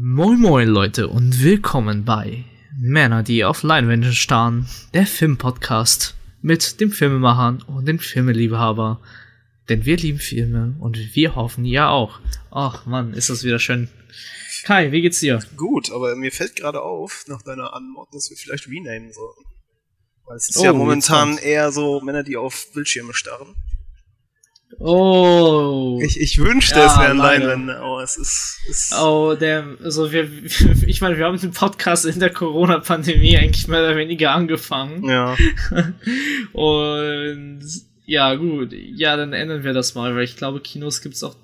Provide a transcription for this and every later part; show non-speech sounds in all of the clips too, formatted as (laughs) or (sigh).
Moin Moin Leute und willkommen bei Männer, die auf Leinwände starren, der Filmpodcast mit dem Filmemachern und dem Filmeliebhaber. Denn wir lieben Filme und wir hoffen ja auch. Ach Mann, ist das wieder schön. Kai, wie geht's dir? Gut, aber mir fällt gerade auf, nach deiner Anmod, dass wir vielleicht renamen sollten. Weil es ist Oh, ja momentan eher so Männer, die auf Bildschirme starren. Oh. Ich, ich wünschte, Ja, es wären. Leinwände, aber es ist. ist Oh, der, also wir, (laughs) ich meine, wir haben den Podcast in der Corona-Pandemie eigentlich mehr oder weniger angefangen. Ja. (laughs) Und ja, gut. Ja, dann ändern wir das mal, weil ich glaube, Kinos gibt's auch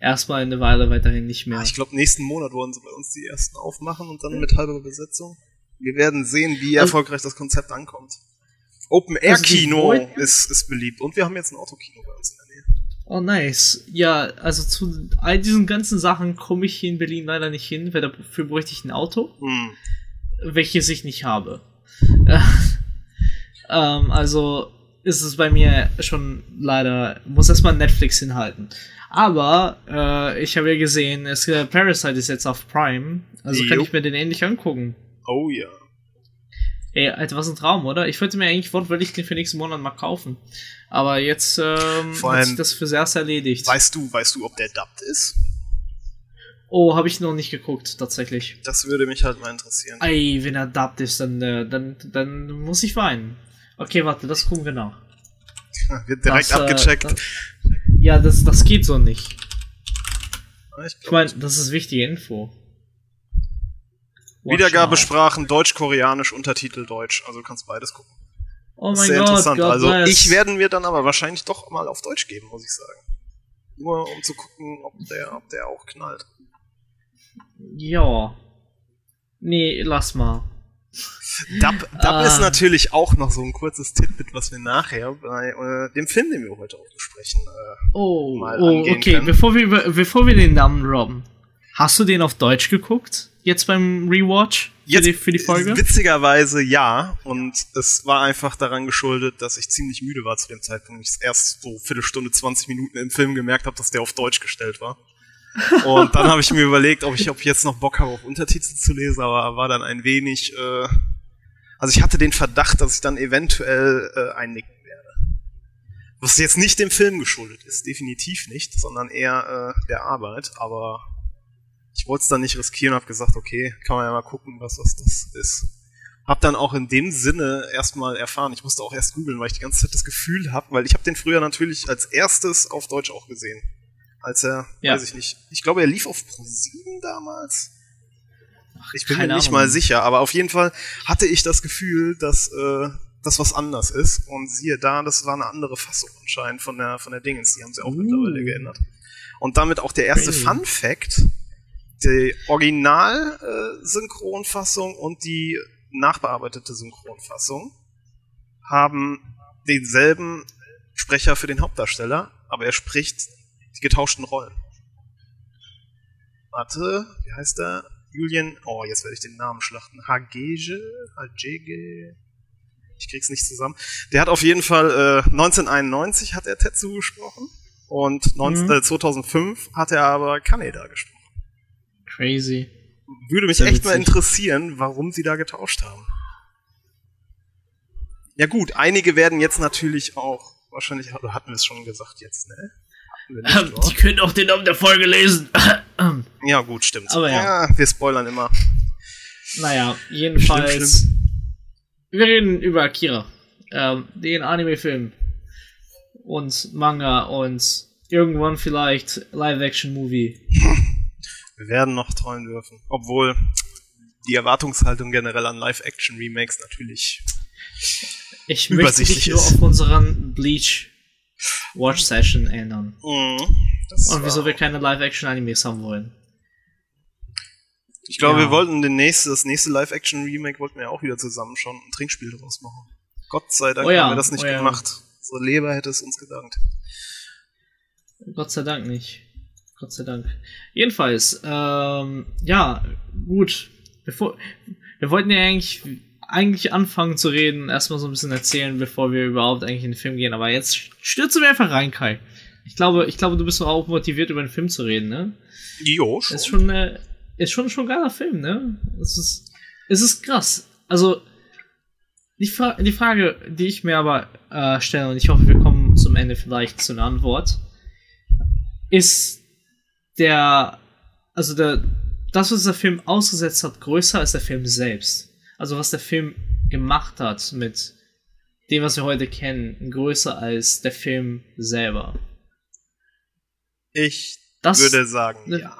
erstmal eine Weile weiterhin nicht mehr. Ich glaube, nächsten Monat wollen sie bei uns die ersten aufmachen und dann mit halber Besetzung. Wir werden sehen, wie Also- erfolgreich das Konzept ankommt. Open Air Also ist, ist beliebt und wir haben jetzt ein Autokino bei uns in der. Oh, nice. Ja, also zu all diesen ganzen Sachen komme ich hier in Berlin leider nicht hin, weil dafür bräuchte ich ein Auto, Hm. welches ich nicht habe. (laughs) ähm, also ist es bei mir schon leider, muss erstmal Netflix hinhalten. Aber äh, ich habe ja gesehen, es, äh, Parasite ist jetzt auf Prime, also kann Jo. ich mir den ähnlich angucken. Oh ja. Ey, Alter, was ein Traum, oder? Ich wollte mir eigentlich wortwörtlich den für nächsten Monat mal kaufen. Aber jetzt ähm, Vor hat allem- sich das für erst erledigt. Weißt du, weißt du, ob der dubbed ist? Oh, habe ich noch nicht geguckt, tatsächlich. Das würde mich halt mal interessieren. Ey, wenn er dubbed ist, dann, äh, dann, dann muss ich weinen. Okay, warte, das gucken wir nach. (laughs) Wird direkt Das, äh, abgecheckt. das- Ja, das, das geht so nicht. Ah, ich Ich meine, das ist wichtige Info. Wiedergabesprachen Deutsch, Koreanisch, Untertitel Deutsch. Also du kannst beides gucken. Oh mein sehr Gott, interessant. God also bless. ich werden mir dann aber wahrscheinlich doch mal auf Deutsch geben, muss ich sagen. Nur um zu gucken, ob der, ob der auch knallt. Ja. Nee, lass mal. Dub, Dub Ah. ist natürlich auch noch so ein kurzes Titbit, was wir nachher bei äh, dem Film, den wir heute auch besprechen, äh, Oh, mal oh okay, können. bevor wir, bevor wir den Namen robben. Hast du den auf Deutsch geguckt? Jetzt beim Rewatch? Für, Jetzt- die, für die Folge? Witzigerweise ja. Und es war einfach daran geschuldet, dass ich ziemlich müde war zu dem Zeitpunkt. Ich erst so Viertelstunde, 20 Minuten im Film gemerkt habe, dass der auf Deutsch gestellt war. Und dann habe ich mir überlegt, ob ich, ob ich jetzt noch Bock habe, auf Untertitel zu lesen, aber war dann ein wenig. Äh, also ich hatte den Verdacht, dass ich dann eventuell äh, einnicken werde. Was jetzt nicht dem Film geschuldet ist, definitiv nicht, sondern eher äh, der Arbeit. Aber ich wollte es dann nicht riskieren und habe gesagt, okay, kann man ja mal gucken, was, was das ist. Hab dann auch in dem Sinne erstmal erfahren. Ich musste auch erst googeln, weil ich die ganze Zeit das Gefühl habe, weil ich habe den früher natürlich als erstes auf Deutsch auch gesehen. Als er, Ja. weiß ich nicht, ich glaube, er lief auf Pro7 damals. Ich bin mir nicht Ahnung. mal sicher, aber auf jeden Fall hatte ich das Gefühl, dass äh, das was anders ist. Und siehe da, das war eine andere Fassung anscheinend von der von der Dingens. Die haben sie auch Uh. mittlerweile geändert. Und damit auch der erste Crazy. Fun Fact: Die Original-Synchronfassung und die nachbearbeitete Synchronfassung haben denselben Sprecher für den Hauptdarsteller, aber er spricht die getauschten Rollen. Warte, wie heißt er? Julian, oh, jetzt werde ich den Namen schlachten. Hagege? Hagege? Ich krieg's nicht zusammen. Der hat auf jeden Fall äh, 1991 hat er Tetsu gesprochen und 19, Mhm. äh, 2005 hat er aber Kaneda gesprochen. Crazy. Würde mich Sehr echt mal interessieren, warum sie da getauscht haben. Ja gut, einige werden jetzt natürlich auch, wahrscheinlich hatten wir es schon gesagt jetzt, ne? Nicht, Ähm, die können auch den Namen der Folge lesen. (clears throat) Ja gut, stimmt. Aber ja. wir spoilern immer. naja, jedenfalls. Schlimm, Wir reden über Akira. Ähm, den Anime-Film. Und Manga und irgendwann vielleicht Live-Action-Movie. (laughs) Wir werden noch träumen dürfen. Obwohl die Erwartungshaltung generell an Live-Action-Remakes natürlich. Ich möchte Übersichtlich dich nur ist. auf unseren Bleach Watch Session. Mhm, das Und wieso wir keine Live-Action-Animes haben wollen. Ich glaube, Ja. wir wollten den nächste, das nächste Live-Action-Remake wollten wir auch wieder zusammen schon ein Trinkspiel draus machen. Gott sei Dank Oh ja, haben wir das nicht oh ja. gemacht. Unsere Leber hätte es uns gedankt. Gott sei Dank nicht. Gott sei Dank. Jedenfalls, ähm, ja, gut. Bevor, wir wollten ja eigentlich, eigentlich anfangen zu reden, erstmal so ein bisschen erzählen, bevor wir überhaupt eigentlich in den Film gehen. Aber jetzt stürzen wir einfach rein, Kai. Ich glaube, ich glaube, du bist auch motiviert, über den Film zu reden, ne? Jo, Das ist schon, äh, ist schon schon ein geiler Film, ne? Es ist, es ist krass. Also, die, Fra die Frage, die ich mir aber äh, stelle, und ich hoffe, wir kommen zum Ende vielleicht zu einer Antwort, ist der, also der, das, was der Film ausgesetzt hat, größer als der Film selbst. Also was der Film gemacht hat mit dem, was wir heute kennen, größer als der Film selber. Ich das, würde sagen, ne, ja.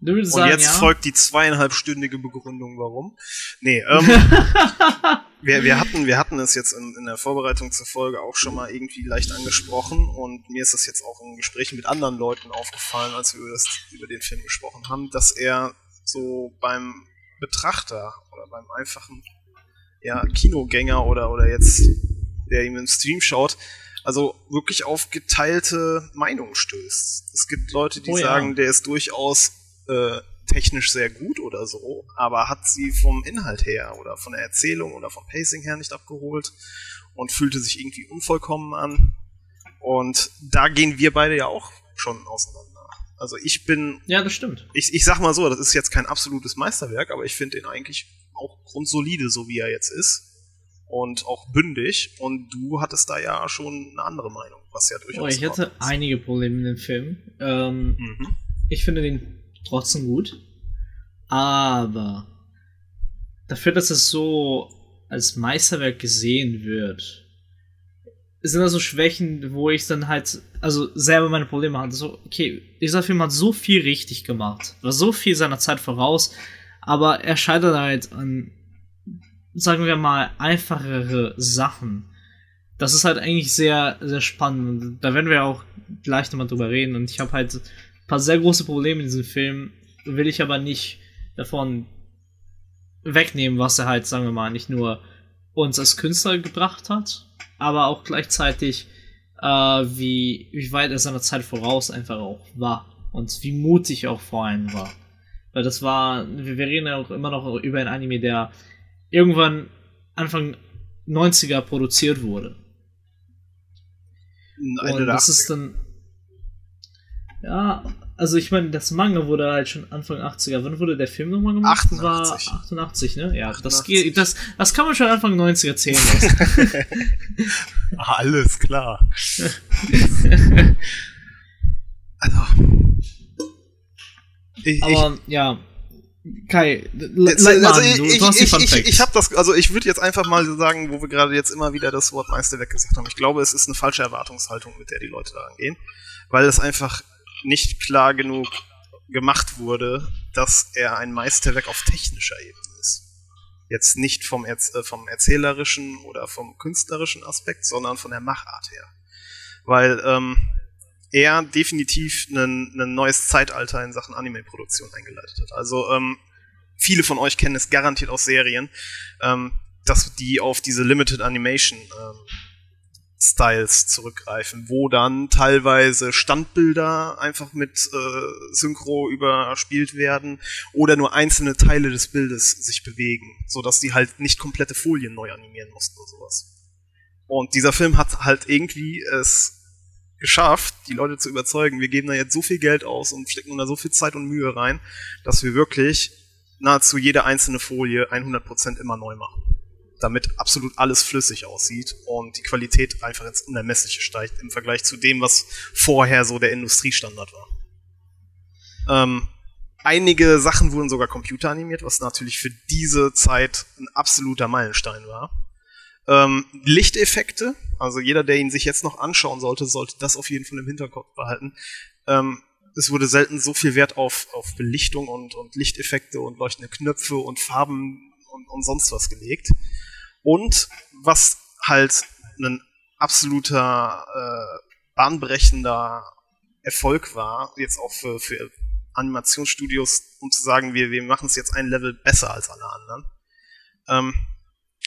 Du würdest Und sagen, jetzt ja? folgt die zweieinhalbstündige Begründung, warum. Nee, ähm, (laughs) wir, wir, hatten, wir hatten es jetzt in, in, der Vorbereitung zur Folge auch schon mal irgendwie leicht angesprochen und mir ist das jetzt auch in Gesprächen mit anderen Leuten aufgefallen, als wir über, das, über den Film gesprochen haben, dass er so beim Betrachter oder beim einfachen ja, Kinogänger oder, oder jetzt, der ihm im Stream schaut, also wirklich auf geteilte Meinungen stößt. Es gibt Leute, die oh, sagen, ja. der ist durchaus äh, technisch sehr gut oder so, aber hat sie vom Inhalt her oder von der Erzählung oder vom Pacing her nicht abgeholt und fühlte sich irgendwie unvollkommen an. Und da gehen wir beide ja auch schon auseinander. Also ich bin. Ja, das stimmt. Ich, ich sag mal so, das ist jetzt kein absolutes Meisterwerk, aber ich finde ihn eigentlich auch grundsolide, so wie er jetzt ist. Und auch bündig. Und du hattest da ja schon eine andere Meinung, was ja durchaus. Oh, ich hatte einige Probleme mit dem Film. Ähm, mhm. Ich finde den trotzdem gut. Aber dafür, dass es so als Meisterwerk gesehen wird, sind da so Schwächen, wo ich dann halt, also selber meine Probleme hatte. So, okay, dieser Film hat so viel richtig gemacht, war so viel seiner Zeit voraus, aber er scheitert halt an, sagen wir mal, einfachere Sachen. Das ist halt eigentlich sehr, sehr spannend. Da werden wir auch gleich nochmal drüber reden. Und ich habe halt paar sehr große Probleme in diesem Film, will ich aber nicht davon wegnehmen, was er halt, sagen wir mal, nicht nur uns als Künstler gebracht hat, aber auch gleichzeitig, äh, wie, wie weit er seiner Zeit voraus einfach auch war und wie mutig auch vor allem war. Weil das war, wir, wir reden ja auch immer noch über ein Anime, der irgendwann Anfang 90er produziert wurde. Und das ist dann. Ja, also ich meine, das Manga wurde halt schon Anfang 80er. Wann wurde der Film nochmal gemacht? 88. Das war 88, ne? Ja, 88. Das, geht, das, das kann man schon Anfang 90er zählen lassen. (laughs) Alles klar. (laughs) also. Ich, Aber ich, ja. Kai, jetzt, also ich, du, ich, ich, ich, ich habe das, also ich würde jetzt einfach mal sagen, wo wir gerade jetzt immer wieder das Wort Meister weggesagt haben. Ich glaube, es ist eine falsche Erwartungshaltung, mit der die Leute da angehen, weil es einfach nicht klar genug gemacht wurde, dass er ein Meisterwerk auf technischer Ebene ist. Jetzt nicht vom, Erz äh, vom erzählerischen oder vom künstlerischen Aspekt, sondern von der Machart her. Weil ähm, er definitiv ein neues Zeitalter in Sachen Anime-Produktion eingeleitet hat. Also ähm, viele von euch kennen es garantiert aus Serien, ähm, dass die auf diese Limited Animation ähm, Styles zurückgreifen, wo dann teilweise Standbilder einfach mit äh, Synchro überspielt werden oder nur einzelne Teile des Bildes sich bewegen, so dass die halt nicht komplette Folien neu animieren mussten oder sowas. Und dieser Film hat halt irgendwie es geschafft, die Leute zu überzeugen, wir geben da jetzt so viel Geld aus und stecken da so viel Zeit und Mühe rein, dass wir wirklich nahezu jede einzelne Folie 100% immer neu machen damit absolut alles flüssig aussieht und die Qualität einfach ins Unermessliche steigt im Vergleich zu dem, was vorher so der Industriestandard war. Ähm, einige Sachen wurden sogar computeranimiert, was natürlich für diese Zeit ein absoluter Meilenstein war. Ähm, Lichteffekte, also jeder, der ihn sich jetzt noch anschauen sollte, sollte das auf jeden Fall im Hinterkopf behalten. Ähm, es wurde selten so viel Wert auf, auf Belichtung und, und Lichteffekte und leuchtende Knöpfe und Farben und, und sonst was gelegt. Und was halt ein absoluter äh, bahnbrechender Erfolg war, jetzt auch für, für Animationsstudios, um zu sagen, wir, wir machen es jetzt ein Level besser als alle anderen. Ähm,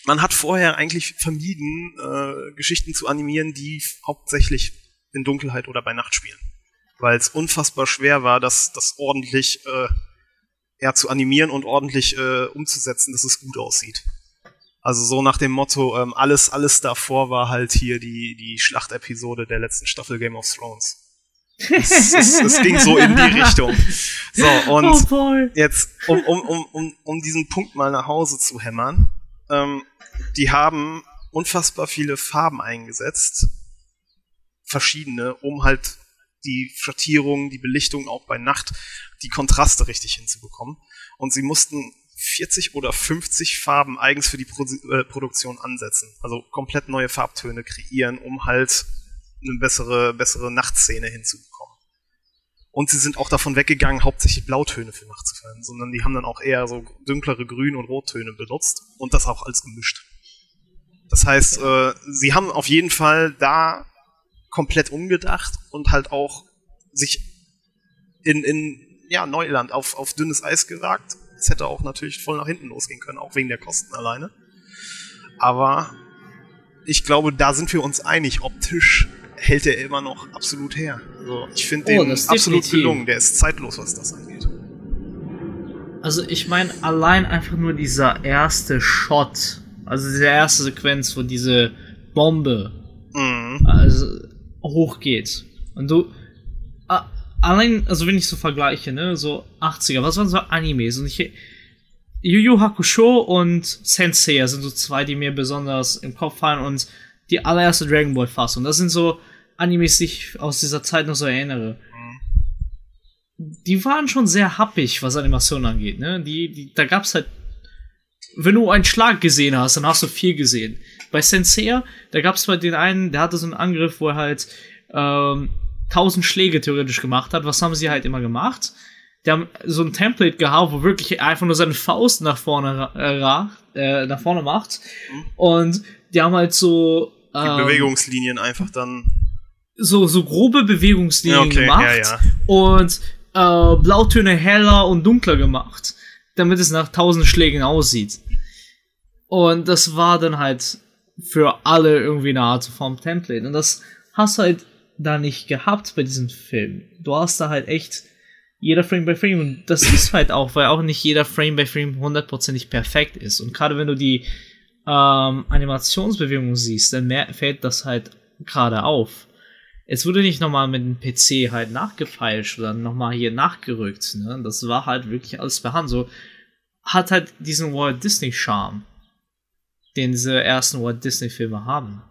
man hat vorher eigentlich vermieden, äh, Geschichten zu animieren, die hauptsächlich in Dunkelheit oder bei Nacht spielen. Weil es unfassbar schwer war, das, das ordentlich äh, ja, zu animieren und ordentlich äh, umzusetzen, dass es gut aussieht. Also so nach dem Motto, ähm, alles, alles davor war halt hier die, die Schlachtepisode der letzten Staffel Game of Thrones. es, es, es, ging so in die Richtung. So, und oh jetzt, um, um, um, um, um diesen Punkt mal nach Hause zu hämmern, ähm, die haben unfassbar viele Farben eingesetzt, verschiedene, um halt die Schattierung, die Belichtung auch bei Nacht, die Kontraste richtig hinzubekommen. Und sie mussten 40 oder 50 Farben eigens für die äh, Produktion ansetzen. Also komplett neue Farbtöne kreieren, um halt eine bessere, bessere Nachtszene hinzubekommen. Und sie sind auch davon weggegangen, hauptsächlich Blautöne für Nacht zu verwenden, sondern die haben dann auch eher so dunklere Grün- und Rottöne benutzt und das auch als gemischt. Das heißt, äh, sie haben auf jeden Fall da komplett umgedacht und halt auch sich in, in ja, Neuland auf, auf dünnes Eis gewagt. Es hätte auch natürlich voll nach hinten losgehen können, auch wegen der Kosten alleine. Aber ich glaube, da sind wir uns einig. Optisch hält er immer noch absolut her. Also ich finde oh, den absolut definitiv. gelungen. Der ist zeitlos, was das angeht. Also ich meine, allein einfach nur dieser erste Shot, also diese erste Sequenz, wo diese Bombe hochgeht. Und du. Allein, also wenn ich so vergleiche, ne, so 80er, was waren so Animes? Und ich. Yu Yu Hakusho und Sensei sind so zwei, die mir besonders im Kopf fallen und die allererste Dragon Ball Fassung. Das sind so Animes, die ich aus dieser Zeit noch so erinnere. Die waren schon sehr happig, was Animation angeht, ne? Die, die, da gab's halt. Wenn du einen Schlag gesehen hast, dann hast du viel gesehen. Bei Sensei, da gab's bei den einen, der hatte so einen Angriff, wo er halt ähm, tausend Schläge theoretisch gemacht hat. Was haben sie halt immer gemacht? Die haben so ein Template gehabt, wo wirklich einfach nur seine Faust nach vorne, äh, äh, nach vorne macht. Mhm. Und die haben halt so. Die ähm, Bewegungslinien einfach dann so, so grobe Bewegungslinien okay, gemacht ja, ja. und äh, Blautöne heller und dunkler gemacht, damit es nach tausend Schlägen aussieht. Und das war dann halt für alle irgendwie eine Art vom Template. Und das hast du halt da nicht gehabt bei diesem Film. Du hast da halt echt jeder Frame by Frame und das ist halt auch, weil auch nicht jeder Frame by Frame hundertprozentig perfekt ist. Und gerade wenn du die ähm, Animationsbewegungen siehst, dann fällt das halt gerade auf es wurde nicht nochmal mit dem PC halt nachgefeilscht oder nochmal hier nachgerückt. Ne? Das war halt wirklich alles per Hand. So hat halt diesen Walt Disney Charme, den diese ersten Walt Disney Filme haben.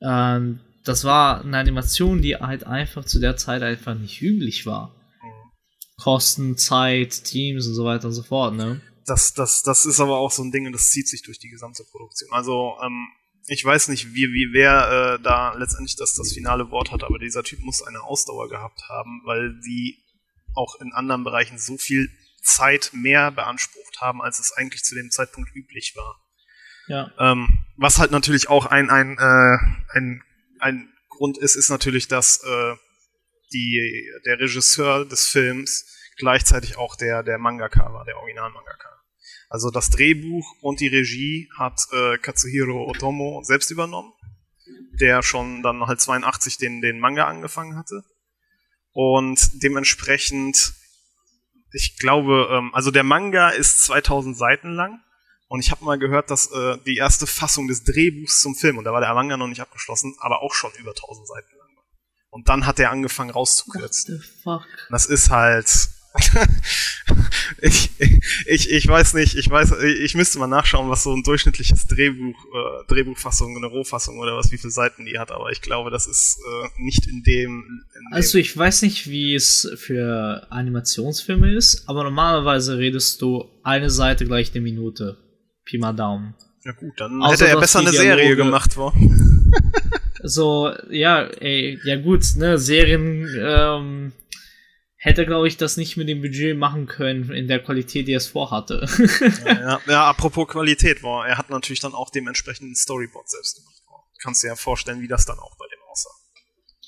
Ähm, das war eine Animation, die halt einfach zu der Zeit einfach nicht üblich war. Kosten, Zeit, Teams und so weiter und so fort, ne? Das, das, das ist aber auch so ein Ding und das zieht sich durch die gesamte Produktion. Also, ähm, ich weiß nicht, wie, wie wer äh, da letztendlich das, das finale Wort hat, aber dieser Typ muss eine Ausdauer gehabt haben, weil die auch in anderen Bereichen so viel Zeit mehr beansprucht haben, als es eigentlich zu dem Zeitpunkt üblich war. Ähm, was halt natürlich auch ein, ein, äh, ein, ein Grund ist, ist natürlich, dass äh, die, der Regisseur des Films gleichzeitig auch der, der Mangaka war, der Original-Mangaka. Also das Drehbuch und die Regie hat äh, Katsuhiro Otomo selbst übernommen, der schon dann halt 82 den, den Manga angefangen hatte. Und dementsprechend, ich glaube, ähm, also der Manga ist 2000 Seiten lang. Und ich habe mal gehört, dass äh, die erste Fassung des Drehbuchs zum Film, und da war der Manga noch nicht abgeschlossen, aber auch schon über 1000 Seiten lang war. Und dann hat er angefangen rauszukürzen. What the fuck? Das ist halt, (laughs) ich, ich, ich weiß nicht, ich weiß, ich müsste mal nachschauen, was so ein durchschnittliches Drehbuch, äh, Drehbuchfassung, eine Rohfassung oder was, wie viele Seiten die hat, aber ich glaube, das ist äh, nicht in dem, in Also ich weiß nicht, wie es für Animationsfilme ist, aber normalerweise redest du eine Seite gleich eine Minute. Pi mal Daumen. Ja gut, dann Außer hätte er besser eine Serie gemacht, wo. (laughs) so, ja, ey, ja gut, ne, Serien, ähm, hätte, glaube ich, das nicht mit dem Budget machen können in der Qualität, die er es vorhatte. ja, (laughs) ja, ja, apropos Qualität, war, er hat natürlich dann auch dementsprechend ein Storyboard selbst gemacht. Kannst dir ja vorstellen, wie das dann auch bei dem aussah.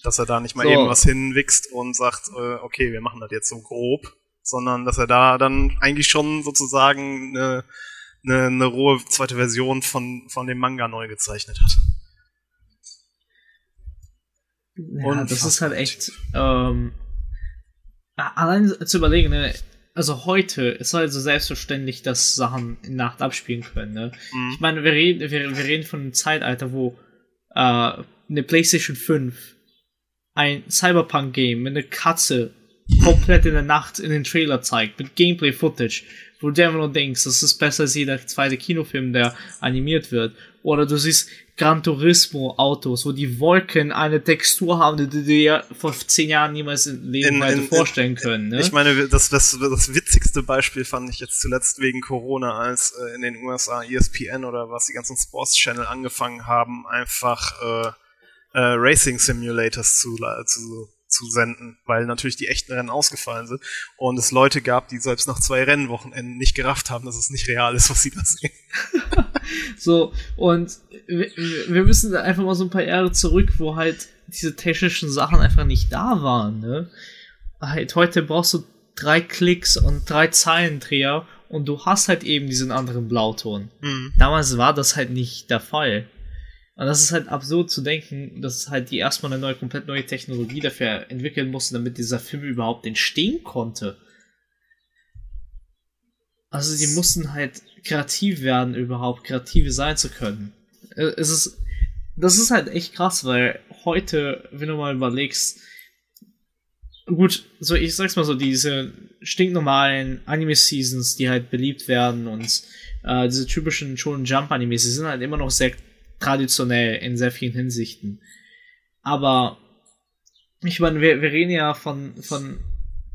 Dass er da nicht mal so. eben was hinwichst und sagt, äh, okay, wir machen das jetzt so grob, sondern dass er da dann eigentlich schon sozusagen eine, eine, eine rohe zweite Version von, von dem Manga neu gezeichnet hat. Ja, und das ist halt echt ähm, allein zu überlegen, ne? also heute ist halt so selbstverständlich, dass Sachen in Nacht abspielen können. Ne? Mhm. Ich meine, wir reden, wir, wir reden von einem Zeitalter, wo äh, eine PlayStation 5 ein Cyberpunk-Game mit einer Katze komplett in der Nacht in den Trailer zeigt, mit Gameplay-Footage, wo du einfach nur denkst, das ist besser als jeder zweite Kinofilm, der animiert wird. Oder du siehst Gran Turismo Autos, wo die Wolken eine Textur haben, die du dir vor zehn Jahren niemals im Leben in, in, vorstellen können. Ne? Ich meine, das, das, das witzigste Beispiel fand ich jetzt zuletzt wegen Corona, als äh, in den USA ESPN oder was die ganzen Sports Channel angefangen haben, einfach äh, äh, Racing Simulators zu, zu zu senden, weil natürlich die echten Rennen ausgefallen sind und es Leute gab, die selbst nach zwei Rennwochenenden nicht gerafft haben, dass es nicht real ist, was sie da sehen. (laughs) so, und wir, wir müssen einfach mal so ein paar Jahre zurück, wo halt diese technischen Sachen einfach nicht da waren, ne? Halt, heute brauchst du drei Klicks und drei Zeilendreher und du hast halt eben diesen anderen Blauton. Mhm. Damals war das halt nicht der Fall. Und das ist halt absurd zu denken, dass halt die erstmal eine neue, komplett neue Technologie dafür entwickeln mussten, damit dieser Film überhaupt entstehen konnte. Also die mussten halt kreativ werden, überhaupt kreative sein zu können. Äh, es ist, das ist halt echt krass, weil heute, wenn du mal überlegst, gut, so ich sag's mal so, diese stinknormalen Anime-Seasons, die halt beliebt werden und äh, diese typischen Shonen Jump Animes, die sind halt immer noch sehr traditionell in sehr vielen Hinsichten. Aber ich meine, wir, wir reden ja von, von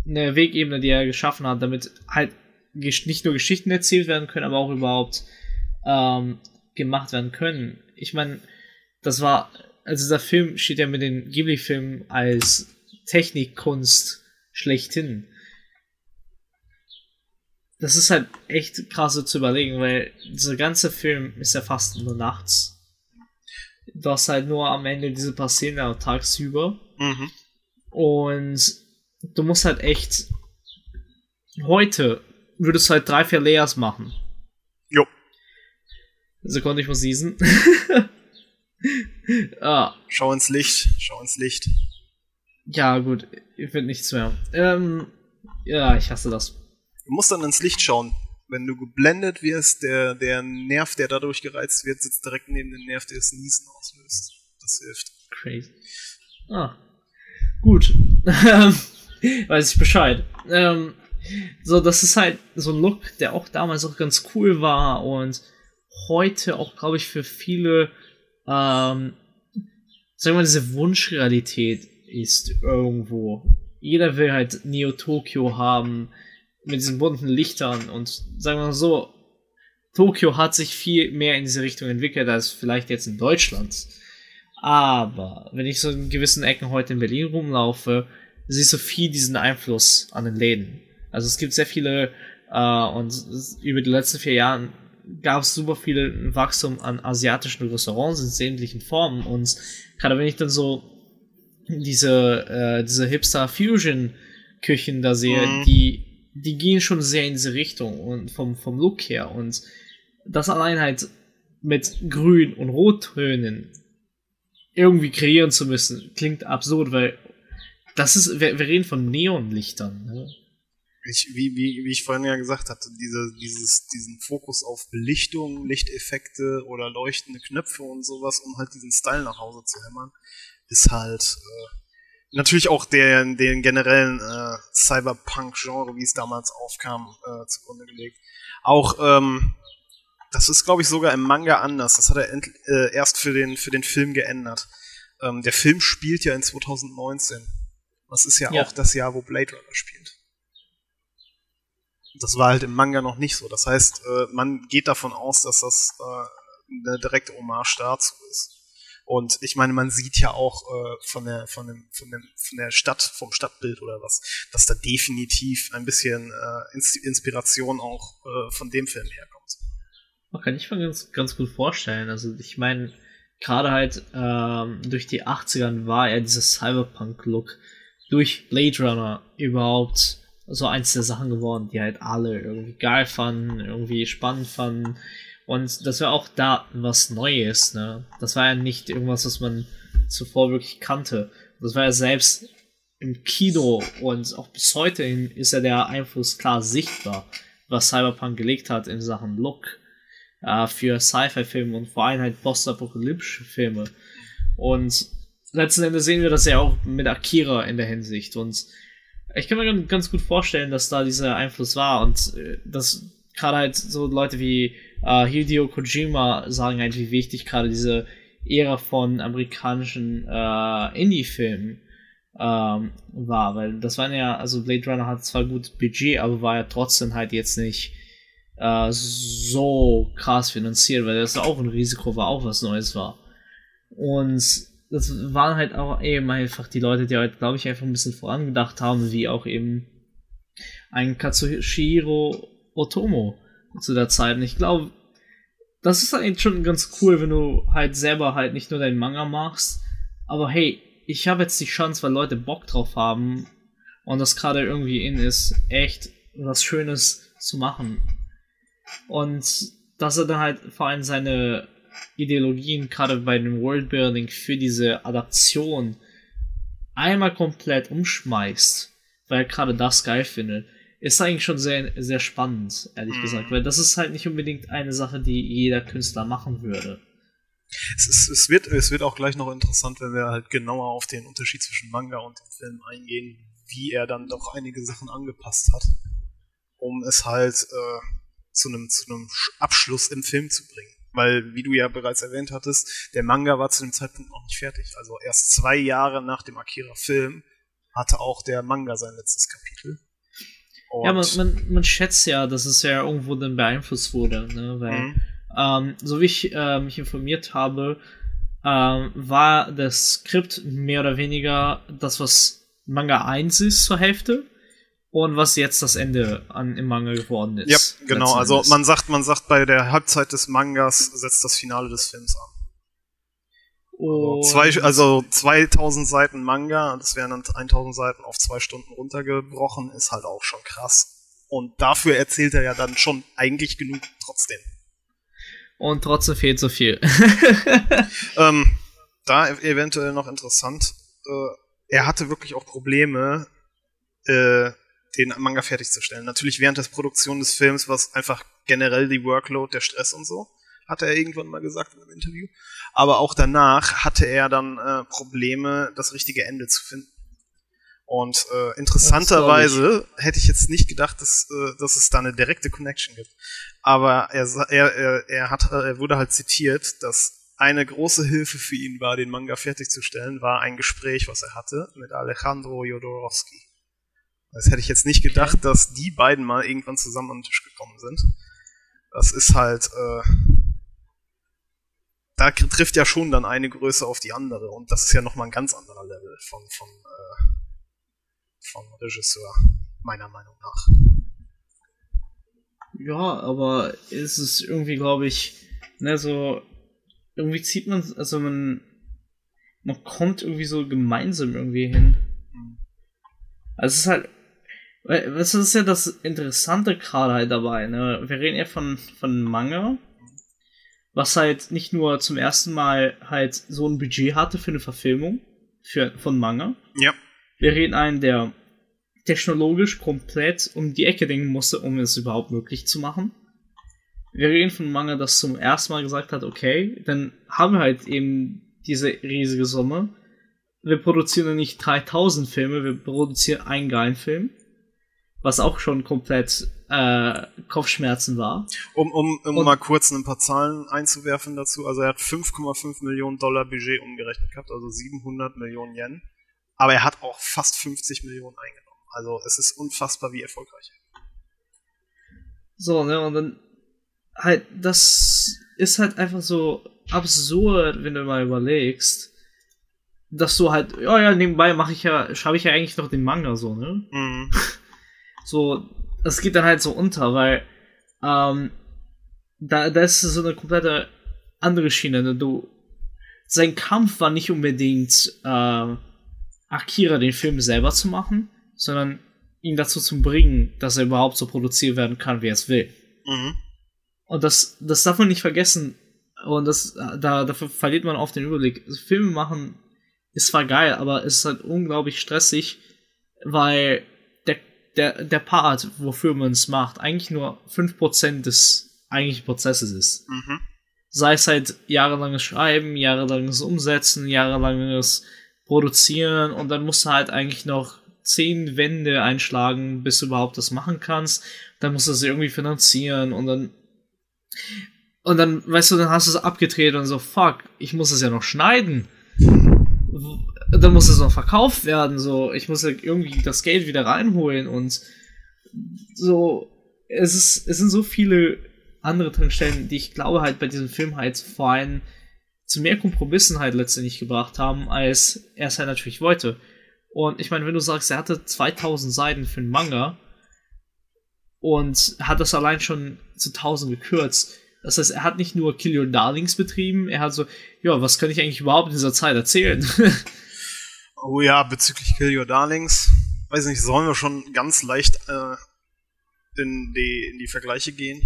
einer Wegebene, die er geschaffen hat, damit halt nicht nur Geschichten erzählt werden können, aber auch überhaupt ähm, gemacht werden können. Ich meine, das war, also dieser Film steht ja mit den Ghibli-Filmen als Technikkunst schlechthin. Das ist halt echt krass so zu überlegen, weil dieser ganze Film ist ja fast nur nachts du hast halt nur am Ende diese paar Szenen tagsüber. Mhm. Und du musst halt echt. Heute würdest du halt drei, vier Layers machen. Jo. Sekunde, ich muss siesen. (laughs) ah. Schau ins Licht, schau ins Licht. Ja, gut, ich finde nichts mehr. Ähm, ja, ich hasse das. Du musst dann ins Licht schauen wenn du geblendet wirst, der, der Nerv, der dadurch gereizt wird, sitzt direkt neben dem Nerv, der das Niesen auslöst. Das hilft. Crazy. Ah. Gut. (laughs) Weiß ich Bescheid. Ähm, so, das ist halt so ein Look, der auch damals auch ganz cool war und heute auch, glaube ich, für viele, ähm, sagen wir mal, diese Wunschrealität ist irgendwo. Jeder will halt Neo Tokyo haben mit diesen bunten Lichtern und sagen wir mal so, Tokio hat sich viel mehr in diese Richtung entwickelt als vielleicht jetzt in Deutschland. Aber wenn ich so in gewissen Ecken heute in Berlin rumlaufe, siehst du viel diesen Einfluss an den Läden. Also es gibt sehr viele äh, und über die letzten vier Jahre gab es super viel Wachstum an asiatischen Restaurants in sämtlichen Formen und gerade wenn ich dann so diese äh, diese Hipster Fusion Küchen da sehe, mhm. die die gehen schon sehr in diese Richtung und vom, vom Look her. Und das allein halt mit Grün- und Rottönen irgendwie kreieren zu müssen, klingt absurd, weil das ist, wir, wir reden von Neonlichtern. Ne? Ich, wie, wie, wie ich vorhin ja gesagt hatte, diese, dieses, diesen Fokus auf Belichtung, Lichteffekte oder leuchtende Knöpfe und sowas, um halt diesen Style nach Hause zu hämmern, ist halt äh, natürlich auch der, den generellen äh, Cyberpunk-Genre, wie es damals aufkam, äh, zugrunde gelegt. Auch, ähm, das ist, glaube ich, sogar im Manga anders. Das hat er äh, erst für den, für den Film geändert. Ähm, der Film spielt ja in 2019. Das ist ja, ja, auch das Jahr, wo Blade Runner spielt. Das war halt im Manga noch nicht so. Das heißt, äh, man geht davon aus, dass das äh, eine direkte Hommage dazu ist. Und ich meine, man sieht ja auch äh, von, der, von, dem, von, dem, von der Stadt, vom Stadtbild oder was, dass da definitiv ein bisschen äh, Inspiration auch äh, von dem Film herkommt. Man kann ich mir ganz, ganz gut vorstellen. Also ich meine, gerade halt ähm, durch die 80ern war ja dieser Cyberpunk-Look durch Blade Runner überhaupt so eins der Sachen geworden, die halt alle irgendwie geil fanden, irgendwie spannend fanden. Und das war auch da was Neues, ne? Das war ja nicht irgendwas, was man zuvor wirklich kannte. Das war ja selbst im Kino und auch bis heute ist ja der Einfluss klar sichtbar, was Cyberpunk gelegt hat in Sachen Look äh, für Sci-Fi-Filme und vor allem halt postapokalyptische Filme. Und letzten Endes sehen wir das ja auch mit Akira in der Hinsicht. Und ich kann mir ganz gut vorstellen, dass da dieser Einfluss war und äh, dass gerade halt so Leute wie äh, Hideo Kojima sagen halt, wie wichtig gerade diese Ära von amerikanischen äh, Indie-Filmen ähm, war, weil das waren ja, also Blade Runner hat zwar gut Budget, aber war ja trotzdem halt jetzt nicht äh, so krass finanziert, weil das auch ein Risiko war, auch was Neues war. Und das waren halt auch eben einfach die Leute, die halt, glaube ich, einfach ein bisschen vorangedacht haben, wie auch eben ein Katsuhiro Otomo zu der Zeit. Und ich glaube, das ist eigentlich schon ganz cool, wenn du halt selber halt nicht nur deinen Manga machst, aber hey, ich habe jetzt die Chance, weil Leute Bock drauf haben und das gerade irgendwie in ist, echt was Schönes zu machen. Und dass er dann halt vor allem seine Ideologien gerade bei dem Worldbuilding für diese Adaption einmal komplett umschmeißt, weil er gerade das geil findet, ist eigentlich schon sehr, sehr spannend, ehrlich mhm. gesagt, weil das ist halt nicht unbedingt eine Sache, die jeder Künstler machen würde. Es, ist, es, wird, es wird auch gleich noch interessant, wenn wir halt genauer auf den Unterschied zwischen Manga und dem Film eingehen, wie er dann doch einige Sachen angepasst hat, um es halt äh, zu einem zu einem Abschluss im Film zu bringen. Weil, wie du ja bereits erwähnt hattest, der Manga war zu dem Zeitpunkt noch nicht fertig. Also erst zwei Jahre nach dem Akira-Film hatte auch der Manga sein letztes Kapitel. Und ja, man, man, man schätzt ja, dass es ja irgendwo dann beeinflusst wurde, ne? Weil, mhm. ähm, so wie ich äh, mich informiert habe, ähm, war das Skript mehr oder weniger das, was Manga 1 ist zur Hälfte und was jetzt das Ende an, im Manga geworden ist. Ja, genau. Also man sagt, man sagt, bei der Halbzeit des Mangas setzt das Finale des Films an. Also, zwei, also 2000 Seiten Manga, das wären dann 1000 Seiten auf zwei Stunden runtergebrochen, ist halt auch schon krass. Und dafür erzählt er ja dann schon eigentlich genug trotzdem. Und trotzdem fehlt so viel. (laughs) (laughs) ähm, da eventuell noch interessant, äh, er hatte wirklich auch Probleme, äh, den Manga fertigzustellen. Natürlich während der Produktion des Films, was einfach generell die Workload, der Stress und so, hatte er irgendwann mal gesagt in einem Interview. Aber auch danach hatte er dann äh, Probleme, das richtige Ende zu finden. Und äh, interessanterweise hätte ich jetzt nicht gedacht, dass, äh, dass es da eine direkte Connection gibt. Aber er, er, er, er, hat, er wurde halt zitiert, dass eine große Hilfe für ihn war, den Manga fertigzustellen, war ein Gespräch, was er hatte mit Alejandro Jodorowsky. Das hätte ich jetzt nicht gedacht, dass die beiden mal irgendwann zusammen an den Tisch gekommen sind. Das ist halt, äh, da trifft ja schon dann eine Größe auf die andere und das ist ja nochmal ein ganz anderer Level von, von, äh, von Regisseur, meiner Meinung nach. Ja, aber ist es irgendwie, glaube ich, ne, so, irgendwie zieht man, also man, man kommt irgendwie so gemeinsam irgendwie hin. Mhm. Also es ist halt das ist ja das Interessante gerade halt dabei, ne? Wir reden ja von, von Manga, was halt nicht nur zum ersten Mal halt so ein Budget hatte für eine Verfilmung für, von Manga. Ja. Wir reden einen, der technologisch komplett um die Ecke denken musste, um es überhaupt möglich zu machen. Wir reden von Manga, das zum ersten Mal gesagt hat, okay, dann haben wir halt eben diese riesige Summe. Wir produzieren nicht 3000 Filme, wir produzieren einen geilen Film was auch schon komplett äh, Kopfschmerzen war. Um, um, um mal kurz ein paar Zahlen einzuwerfen dazu, also er hat 5,5 Millionen Dollar Budget umgerechnet gehabt, also 700 Millionen Yen, aber er hat auch fast 50 Millionen eingenommen. Also es ist unfassbar, wie erfolgreich er So, ne, und dann halt, das ist halt einfach so absurd, wenn du mal überlegst, dass du halt, ja, ja, nebenbei mache ich ja, schreibe ich ja eigentlich noch den Manga so, ne? Mhm. (laughs) so, das geht dann halt so unter, weil ähm, da, da ist so eine komplette andere Schiene. Ne? Du, sein Kampf war nicht unbedingt äh, Akira den Film selber zu machen, sondern ihn dazu zu bringen, dass er überhaupt so produziert werden kann, wie er es will. Mhm. Und das, das darf man nicht vergessen. Und das, da, dafür verliert man oft den Überblick. Filme machen ist zwar geil, aber es ist halt unglaublich stressig, weil der, der Part, wofür man es macht, eigentlich nur 5% des eigentlichen Prozesses ist. Mhm. Sei es halt jahrelanges Schreiben, jahrelanges Umsetzen, jahrelanges produzieren und dann musst du halt eigentlich noch zehn Wände einschlagen, bis du überhaupt das machen kannst. Dann musst du es irgendwie finanzieren und dann und dann, weißt du, dann hast du es abgedreht und so, fuck, ich muss es ja noch schneiden. Dann muss es noch verkauft werden, so, ich muss ja irgendwie das Geld wieder reinholen und so, es ist, es sind so viele andere Tankstellen, die ich glaube halt bei diesem Film halt vor allem zu mehr Kompromissen halt letztendlich gebracht haben, als er es halt natürlich wollte. Und ich meine, wenn du sagst, er hatte 2000 Seiten für einen Manga und hat das allein schon zu 1000 gekürzt, das heißt, er hat nicht nur Kill Your Darlings betrieben, er hat so, ja, was kann ich eigentlich überhaupt in dieser Zeit erzählen? (laughs) oh ja, bezüglich Kill Your Darlings, weiß nicht, sollen wir schon ganz leicht äh, in, die, in die Vergleiche gehen?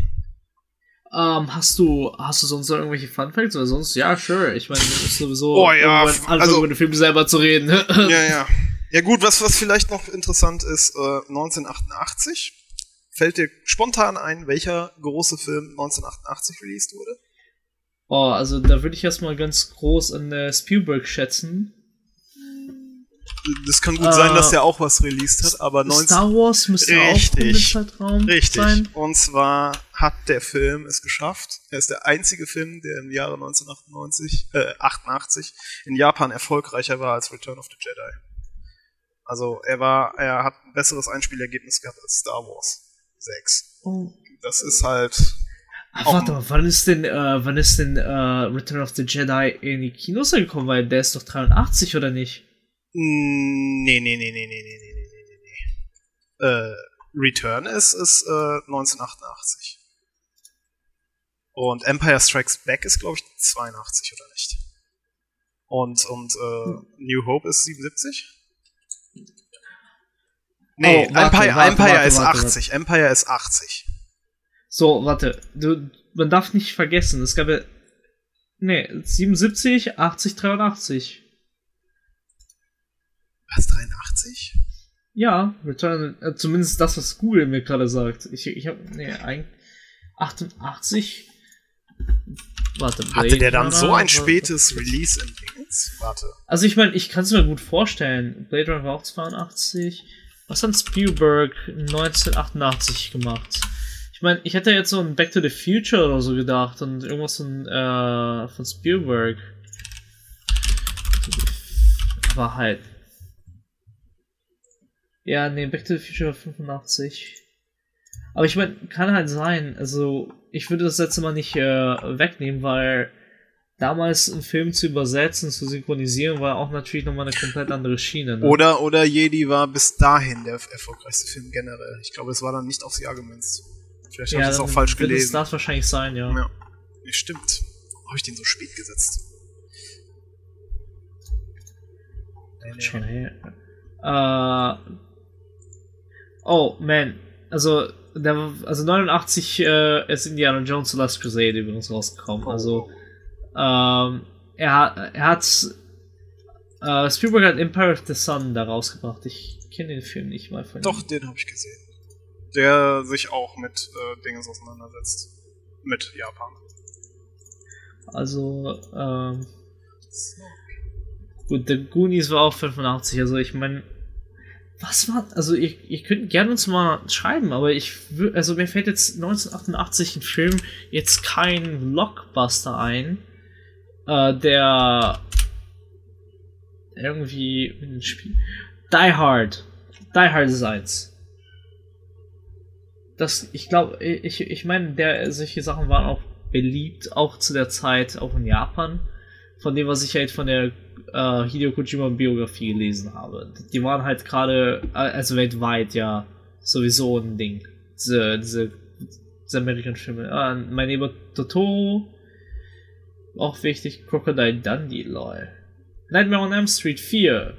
Ähm, hast du, hast du sonst noch irgendwelche Fun Facts oder sonst? Ja, sure. Ich meine, das ist sowieso oh, ja, also, über den Film selber zu reden. (laughs) ja, ja. Ja gut, was, was vielleicht noch interessant ist, äh, 1988 Fällt dir spontan ein, welcher große Film 1988 released wurde? Oh, also da würde ich erstmal ganz groß an äh, Spielberg schätzen. Das kann gut uh, sein, dass er auch was released hat, aber 19 Star Wars müsste richtig, auch im Zeitraum richtig. sein. Und zwar hat der Film es geschafft. Er ist der einzige Film, der im Jahre 1998, äh, 88 in Japan erfolgreicher war als Return of the Jedi. Also er war, er hat ein besseres Einspielergebnis gehabt als Star Wars. 6. Oh. Das ist halt. Ach, warte mal, wann ist denn, äh, wann ist denn äh, Return of the Jedi in die Kinos gekommen? Weil der ist doch 83 oder nicht? Nee, nee, nee, nee, nee, nee, nee, nee, nee, nee. Äh, Return ist, ist äh, 1988. Und Empire Strikes Back ist, glaube ich, 82 oder nicht? Und, und äh, hm. New Hope ist 77? Nee, oh, warte, Empire, warte, Empire warte, ist 80. Empire ist 80. So, warte. Du, man darf nicht vergessen, es gab ja. Nee, 77, 80, 83. Was, 83? Ja, Return, äh, zumindest das, was Google mir gerade sagt. Ich, ich hab, nee, eigentlich 88. Warte, Blade Hatte der dann so ein spätes Release im Dings? Warte. Also ich meine, ich kann es mir gut vorstellen. Blade Runner war auch 82. Was hat Spielberg 1988 gemacht? Ich meine, ich hätte jetzt so ein Back to the Future oder so gedacht und irgendwas von, äh, von Spielberg. Aber halt. Ja, nee, Back to the Future 85. Aber ich meine, kann halt sein. Also, ich würde das letzte Mal nicht äh, wegnehmen, weil damals einen Film zu übersetzen, zu synchronisieren, war auch natürlich nochmal eine komplett andere Schiene. Ne? Oder, oder Jedi war bis dahin der erfolgreichste Film generell. Ich glaube, es war dann nicht aufs Jahr gemünzt. Vielleicht habe ja, ich das auch falsch gelesen. Das wahrscheinlich sein, ja. Ja, stimmt. Warum habe ich den so spät gesetzt? Schon her. Äh, oh, man. Also, der, also 89 äh, ist Indiana Jones The Last Crusade übrigens rausgekommen. Oh. Also ähm, er, er hat äh, Spielberg hat Empire of the Sun da rausgebracht. Ich kenne den Film nicht mal von Doch, den habe ich gesehen. Der sich auch mit äh, Dingen auseinandersetzt. Mit Japan. Also, ähm, gut, The Goonies war auch 85, also ich meine, was war, also ihr, ihr könnt gerne uns mal schreiben, aber ich also mir fällt jetzt 1988 ein Film jetzt kein Blockbuster ein, äh, der irgendwie ein Spiel. Die Hard. Die Hard ist. Das, ich glaube, ich, ich meine, der, solche Sachen waren auch beliebt, auch zu der Zeit, auch in Japan. Von dem, was ich halt von der äh, Hideo Kojima Biografie gelesen habe. Die waren halt gerade, äh, also weltweit ja sowieso ein Ding. Diese, diese, diese American Filme. Äh, mein Neighbor Totoro, auch wichtig, Crocodile Dundee, lol. Nightmare on Elm Street 4.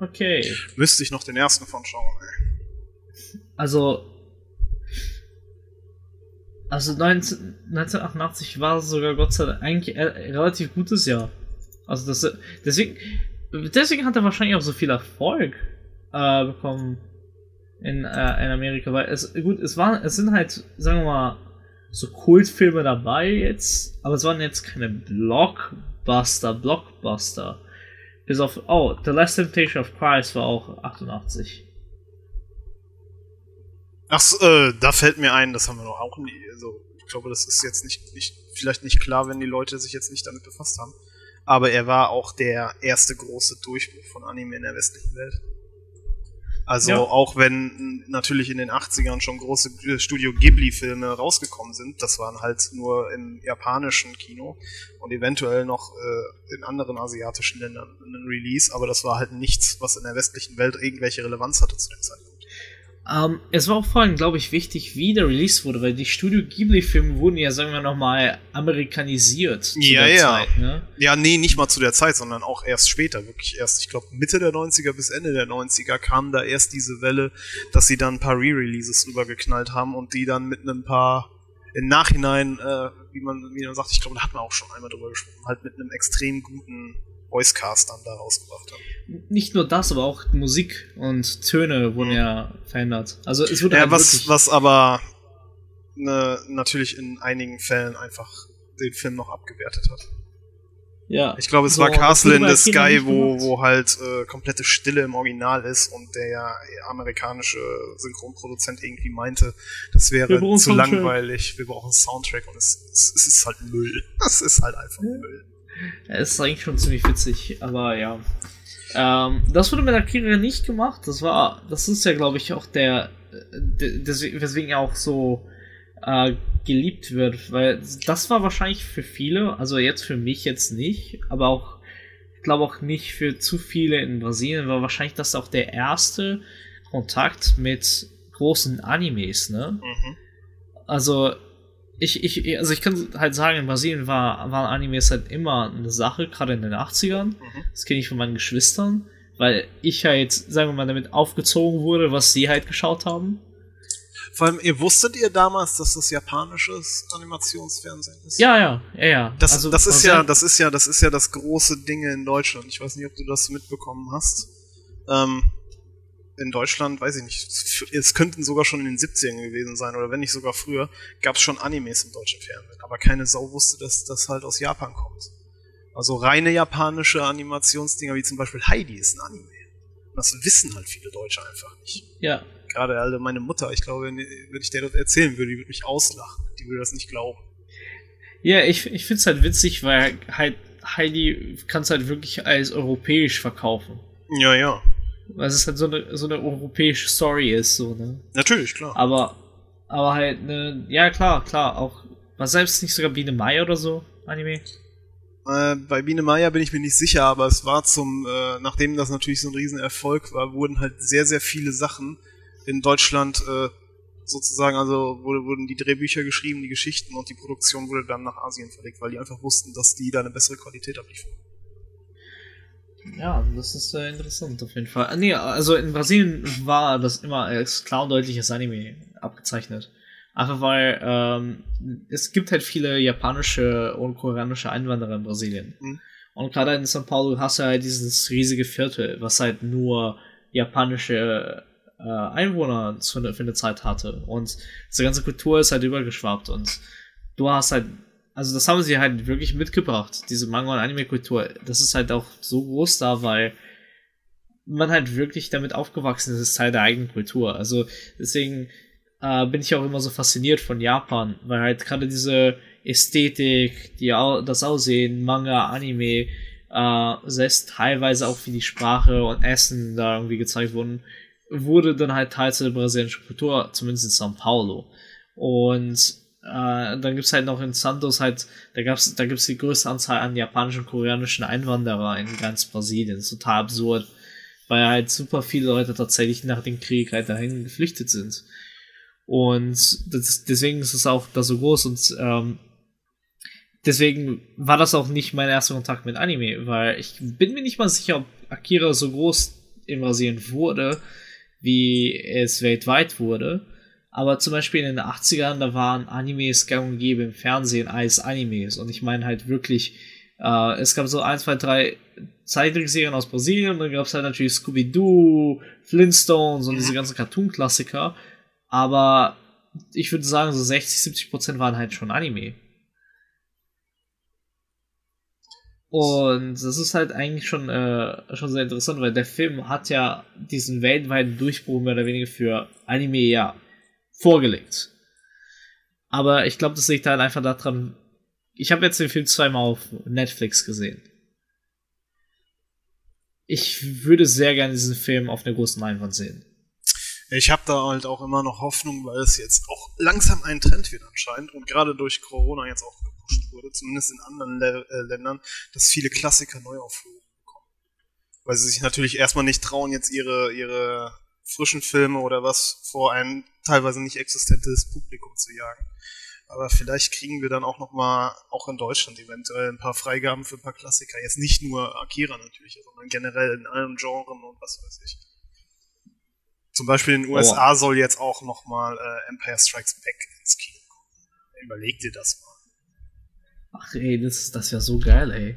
Okay. Müsste ich noch den ersten von schauen, ey. Also. Also 19, 1988 war sogar Gott sei Dank eigentlich ein relativ gutes Jahr. Also das, deswegen, deswegen hat er wahrscheinlich auch so viel Erfolg äh, bekommen in, äh, in Amerika, weil es gut, es waren, es sind halt, sagen wir mal, so Kultfilme dabei jetzt, aber es waren jetzt keine Blockbuster, Blockbuster. Bis auf, oh, The Last Temptation of Christ war auch 88. Ach, äh, da fällt mir ein, das haben wir noch auch nie. Also, ich glaube, das ist jetzt nicht, nicht, vielleicht nicht klar, wenn die Leute sich jetzt nicht damit befasst haben. Aber er war auch der erste große Durchbruch von Anime in der westlichen Welt. Also ja. auch wenn natürlich in den 80ern schon große äh, Studio Ghibli-Filme rausgekommen sind, das waren halt nur im japanischen Kino und eventuell noch äh, in anderen asiatischen Ländern ein Release, aber das war halt nichts, was in der westlichen Welt irgendwelche Relevanz hatte zu dem Zeitpunkt. Ähm, es war auch vor allem, glaube ich, wichtig, wie der Release wurde, weil die Studio Ghibli-Filme wurden ja, sagen wir nochmal, amerikanisiert zu ja, der ja. Zeit. Ne? Ja, nee, nicht mal zu der Zeit, sondern auch erst später. Wirklich erst, ich glaube, Mitte der 90er bis Ende der 90er kam da erst diese Welle, dass sie dann ein paar Re-Releases rübergeknallt haben und die dann mit einem paar im Nachhinein, äh, wie man, wie man sagt, ich glaube, da hat man auch schon einmal drüber gesprochen, halt mit einem extrem guten Voicecast dann da rausgebracht haben. Nicht nur das, aber auch Musik und Töne wurden mhm. ja verändert. Also es wurde ja, halt was, was aber ne, natürlich in einigen Fällen einfach den Film noch abgewertet hat. Ja. Ich glaube, es so, war Castle in the Sky, wo, wo halt äh, komplette Stille im Original ist und der ja amerikanische Synchronproduzent irgendwie meinte, das wäre zu langweilig, wir brauchen Soundtrack und es, es, es ist halt Müll. (laughs) Es ist halt einfach ja. Müll. Es ist eigentlich schon ziemlich witzig, aber ja. Ähm, das wurde mit Akira nicht gemacht. Das war, das ist ja, glaube ich, auch der, deswegen, weswegen er auch so äh, geliebt wird, weil das war wahrscheinlich für viele, also jetzt für mich jetzt nicht, aber auch, ich glaube auch nicht für zu viele in Brasilien, war wahrscheinlich das auch der erste Kontakt mit großen Animes, ne? Mhm. Also ich, ich, also ich kann halt sagen, in Brasilien war, waren Animes halt immer eine Sache, gerade in den 80ern. Mhm. Das kenne ich von meinen Geschwistern, weil ich halt, sagen wir mal, damit aufgezogen wurde, was sie halt geschaut haben. Vor allem, ihr wusstet ihr damals, dass das japanisches Animationsfernsehen ist? Ja, ja, ja, ja. Das, also, das ist ja, das ist ja, das ist ja das große Ding in Deutschland. Ich weiß nicht, ob du das mitbekommen hast. Ähm, in Deutschland, weiß ich nicht, es könnten sogar schon in den 70ern gewesen sein oder wenn nicht sogar früher, gab es schon Animes im deutschen Fernsehen. Aber keine Sau wusste, dass das halt aus Japan kommt. Also reine japanische Animationsdinger, wie zum Beispiel Heidi ist ein Anime. Das wissen halt viele Deutsche einfach nicht. Ja. Gerade alle meine Mutter, ich glaube, wenn, wenn ich der das erzählen würde, die würde mich auslachen. Die würde das nicht glauben. Ja, ich, ich finde es halt witzig, weil halt Heidi kann es halt wirklich als europäisch verkaufen. Ja, ja. Weil es halt so eine, so eine europäische Story ist, so, ne? Natürlich, klar. Aber, aber halt, ne, ja, klar, klar, auch, war selbst nicht sogar Biene Maya oder so, Anime? Äh, bei Biene Maya bin ich mir nicht sicher, aber es war zum, äh, nachdem das natürlich so ein Riesenerfolg war, wurden halt sehr, sehr viele Sachen in Deutschland, äh, sozusagen, also wurde, wurden die Drehbücher geschrieben, die Geschichten und die Produktion wurde dann nach Asien verlegt, weil die einfach wussten, dass die da eine bessere Qualität abliefern. Ja, das ist äh, interessant auf jeden Fall. Ah, nee, also in Brasilien war das immer als klar und deutliches Anime abgezeichnet. Einfach weil ähm, es gibt halt viele japanische und koreanische Einwanderer in Brasilien. Mhm. Und gerade in São Paulo hast du halt dieses riesige Viertel, was halt nur japanische äh, Einwohner für eine, für eine Zeit hatte. Und diese ganze Kultur ist halt übergeschwappt und du hast halt also das haben sie halt wirklich mitgebracht, diese Manga- und Anime-Kultur. Das ist halt auch so groß da, weil man halt wirklich damit aufgewachsen ist, ist Teil der eigenen Kultur. Also deswegen äh, bin ich auch immer so fasziniert von Japan, weil halt gerade diese Ästhetik, die, das Aussehen, Manga, Anime, äh, selbst teilweise auch wie die Sprache und Essen da irgendwie gezeigt wurden, wurde dann halt Teil der brasilianischen Kultur, zumindest in São Paulo. Und äh, dann gibt's halt noch in Santos halt, da gab's, da gibt's die größte Anzahl an japanischen koreanischen Einwanderer in ganz Brasilien. Total absurd. Weil halt super viele Leute tatsächlich nach dem Krieg halt dahin geflüchtet sind. Und das, deswegen ist es auch da so groß und ähm, deswegen war das auch nicht mein erster Kontakt mit Anime, weil ich bin mir nicht mal sicher, ob Akira so groß in Brasilien wurde, wie es weltweit wurde. Aber zum Beispiel in den 80ern, da waren Animes gang und gäbe im Fernsehen als Animes. Und ich meine halt wirklich, äh, es gab so ein, zwei, drei Zeichentrickserien aus Brasilien und dann gab es halt natürlich Scooby-Doo, Flintstones und diese ganzen Cartoon-Klassiker. Aber ich würde sagen, so 60, 70 Prozent waren halt schon Anime. Und das ist halt eigentlich schon, äh, schon sehr interessant, weil der Film hat ja diesen weltweiten Durchbruch mehr oder weniger für Anime ja vorgelegt. Aber ich glaube, das liegt halt einfach daran, ich habe jetzt den Film zweimal auf Netflix gesehen. Ich würde sehr gerne diesen Film auf einer großen Leinwand sehen. Ich habe da halt auch immer noch Hoffnung, weil es jetzt auch langsam ein Trend wird anscheinend und gerade durch Corona jetzt auch gepusht wurde, zumindest in anderen Le äh, Ländern, dass viele Klassiker Neuaufführungen bekommen. Weil sie sich natürlich erstmal nicht trauen, jetzt ihre, ihre frischen Filme oder was vor ein teilweise nicht existentes Publikum zu jagen. Aber vielleicht kriegen wir dann auch noch mal, auch in Deutschland eventuell, ein paar Freigaben für ein paar Klassiker. Jetzt nicht nur Akira natürlich, sondern generell in allen Genres und was weiß ich. Zum Beispiel in den USA oh. soll jetzt auch noch mal äh, Empire Strikes Back ins Kino kommen. Überleg dir das mal. Ach ey, das, das wäre so geil, ey.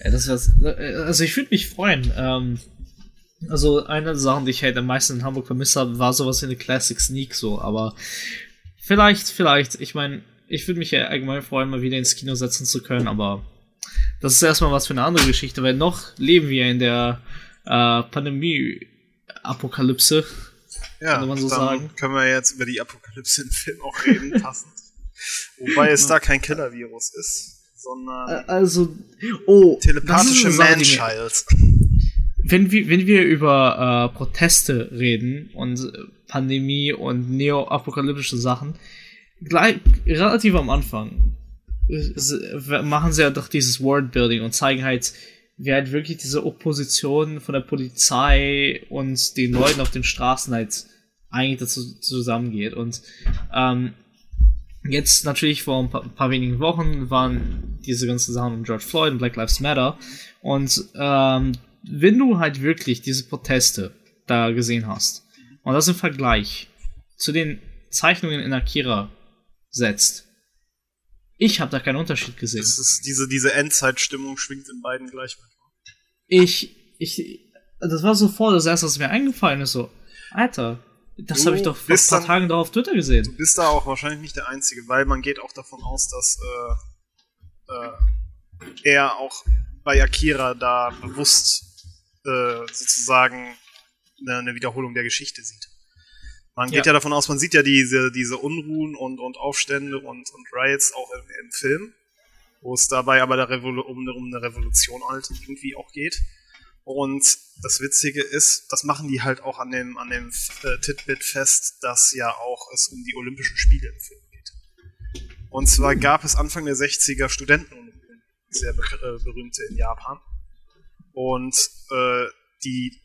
Ja, das wär, also ich würde mich freuen. Ähm, also eine der Sachen, die ich halt am meisten in Hamburg vermisst habe, war sowas wie eine Classic Sneak so, aber vielleicht, vielleicht, ich meine, ich würde mich ja allgemein freuen, mal wieder ins Kino setzen zu können, aber das ist erstmal was für eine andere Geschichte, weil noch leben wir in der äh, Pandemie Apokalypse. Ja, kann man so sagen. können wir jetzt über die Apokalypse im Film auch reden, (laughs) passend. Wobei es da kein Killer-Virus ist, sondern also, oh, telepathische Man-Child. Wenn wir, wenn wir über äh, Proteste reden und Pandemie und neo-apokalyptische Sachen, gleich, relativ am Anfang machen sie ja doch dieses Worldbuilding und zeigen halt, wie halt wirklich diese Opposition von der Polizei und den Leuten auf den Straßen halt eigentlich dazu zusammengeht. Und ähm, jetzt natürlich vor ein paar, ein paar, wenigen Wochen waren diese ganzen Sachen um George Floyd und Black Lives Matter. Und ähm, wenn du halt wirklich diese Proteste da gesehen hast und das im Vergleich zu den Zeichnungen in Akira setzt, ich habe da keinen Unterschied gesehen. Das ist diese, diese Endzeitstimmung schwingt in beiden gleich mit. Ich, ich, das war sofort das erste, was mir eingefallen ist, so, Alter, das habe ich doch vor ein paar dann, Tagen da auf Twitter gesehen. Du bist da auch wahrscheinlich nicht der Einzige, weil man geht auch davon aus, dass äh, äh, er auch bei Akira da bewusst äh, sozusagen eine, Wiederholung der Geschichte sieht. Man geht ja. ja, davon aus, man sieht ja diese, diese Unruhen und, und Aufstände und, und Riots auch im, im Film, wo es dabei aber der Revolu um, um eine Revolution halt irgendwie auch geht. Und das Witzige ist, das machen die halt auch an dem, an dem äh, Titbit fest, dass ja auch es um die Olympischen Spiele im Film geht. Und zwar gab es Anfang der 60er Studenten, sehr äh, berühmte in Japan. Und äh, die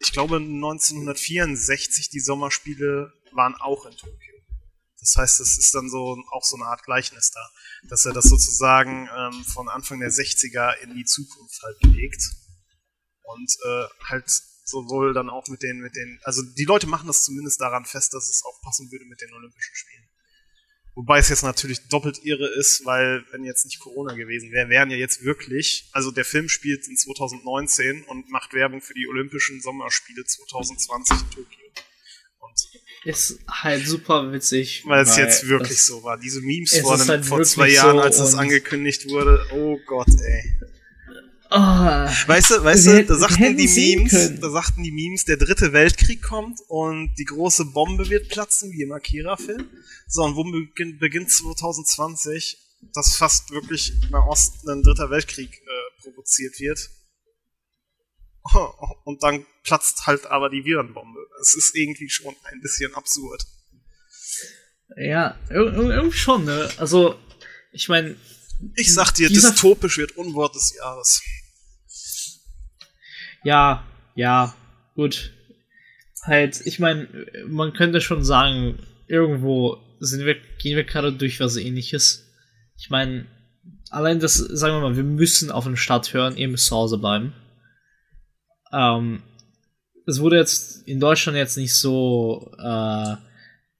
ich glaube 1964 die Sommerspiele waren auch in Tokio. Das heißt, es ist dann so auch so eine Art Gleichnis da, dass er das sozusagen ähm, von Anfang der 60er in die Zukunft halt legt und äh, halt sowohl dann auch mit den mit den also die Leute machen das zumindest daran fest, dass es auch passen würde mit den Olympischen Spielen. Wobei es jetzt natürlich doppelt irre ist, weil wenn jetzt nicht Corona gewesen wäre, wären ja jetzt wirklich, also der Film spielt in 2019 und macht Werbung für die Olympischen Sommerspiele 2020 in Tokio. Und ist halt super witzig. Weil es jetzt wirklich so war. Diese Memes vor, einem, halt vor zwei Jahren, so als es angekündigt wurde, oh Gott, ey. Oh, weißt du, weißt du, da sagten die Memes, da sagten die Memes, der dritte Weltkrieg kommt und die große Bombe wird platzen, wie im Akira-Film. So, und wo beginnt, beginnt 2020, dass fast wirklich im Osten ein dritter Weltkrieg äh, provoziert wird. (laughs) Und dann platzt halt aber die Virenbombe. Es ist irgendwie schon ein bisschen absurd. Ja, irgendwie schon, ne? Also, ich meine. Ich sag dir, dystopisch wird Unwort des Jahres. Ja, ja, gut. Halt, ich meine, man könnte schon sagen, irgendwo sind wir, gehen wir gerade durch was ähnliches. Ich meine, allein das, sagen wir mal, wir müssen auf den Start hören, ihr müsst zu Hause bleiben. Ähm, es wurde jetzt in Deutschland jetzt nicht so äh,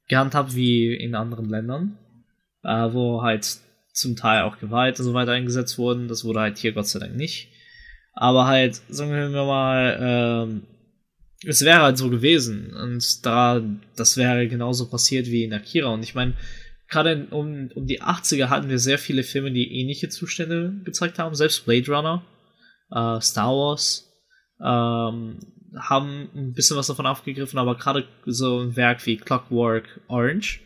gehandhabt wie in anderen Ländern, äh, wo halt zum Teil auch Gewalt und so weiter eingesetzt wurden. Das wurde halt hier Gott sei Dank nicht. Aber halt, sagen wir mal, ähm, es wäre halt so gewesen. Und da, das wäre genauso passiert wie in Akira. Und ich meine, gerade um, um die 80er hatten wir sehr viele Filme, die ähnliche Zustände gezeigt haben. Selbst Blade Runner, äh, Star Wars ähm, haben ein bisschen was davon aufgegriffen, aber gerade so ein Werk wie Clockwork Orange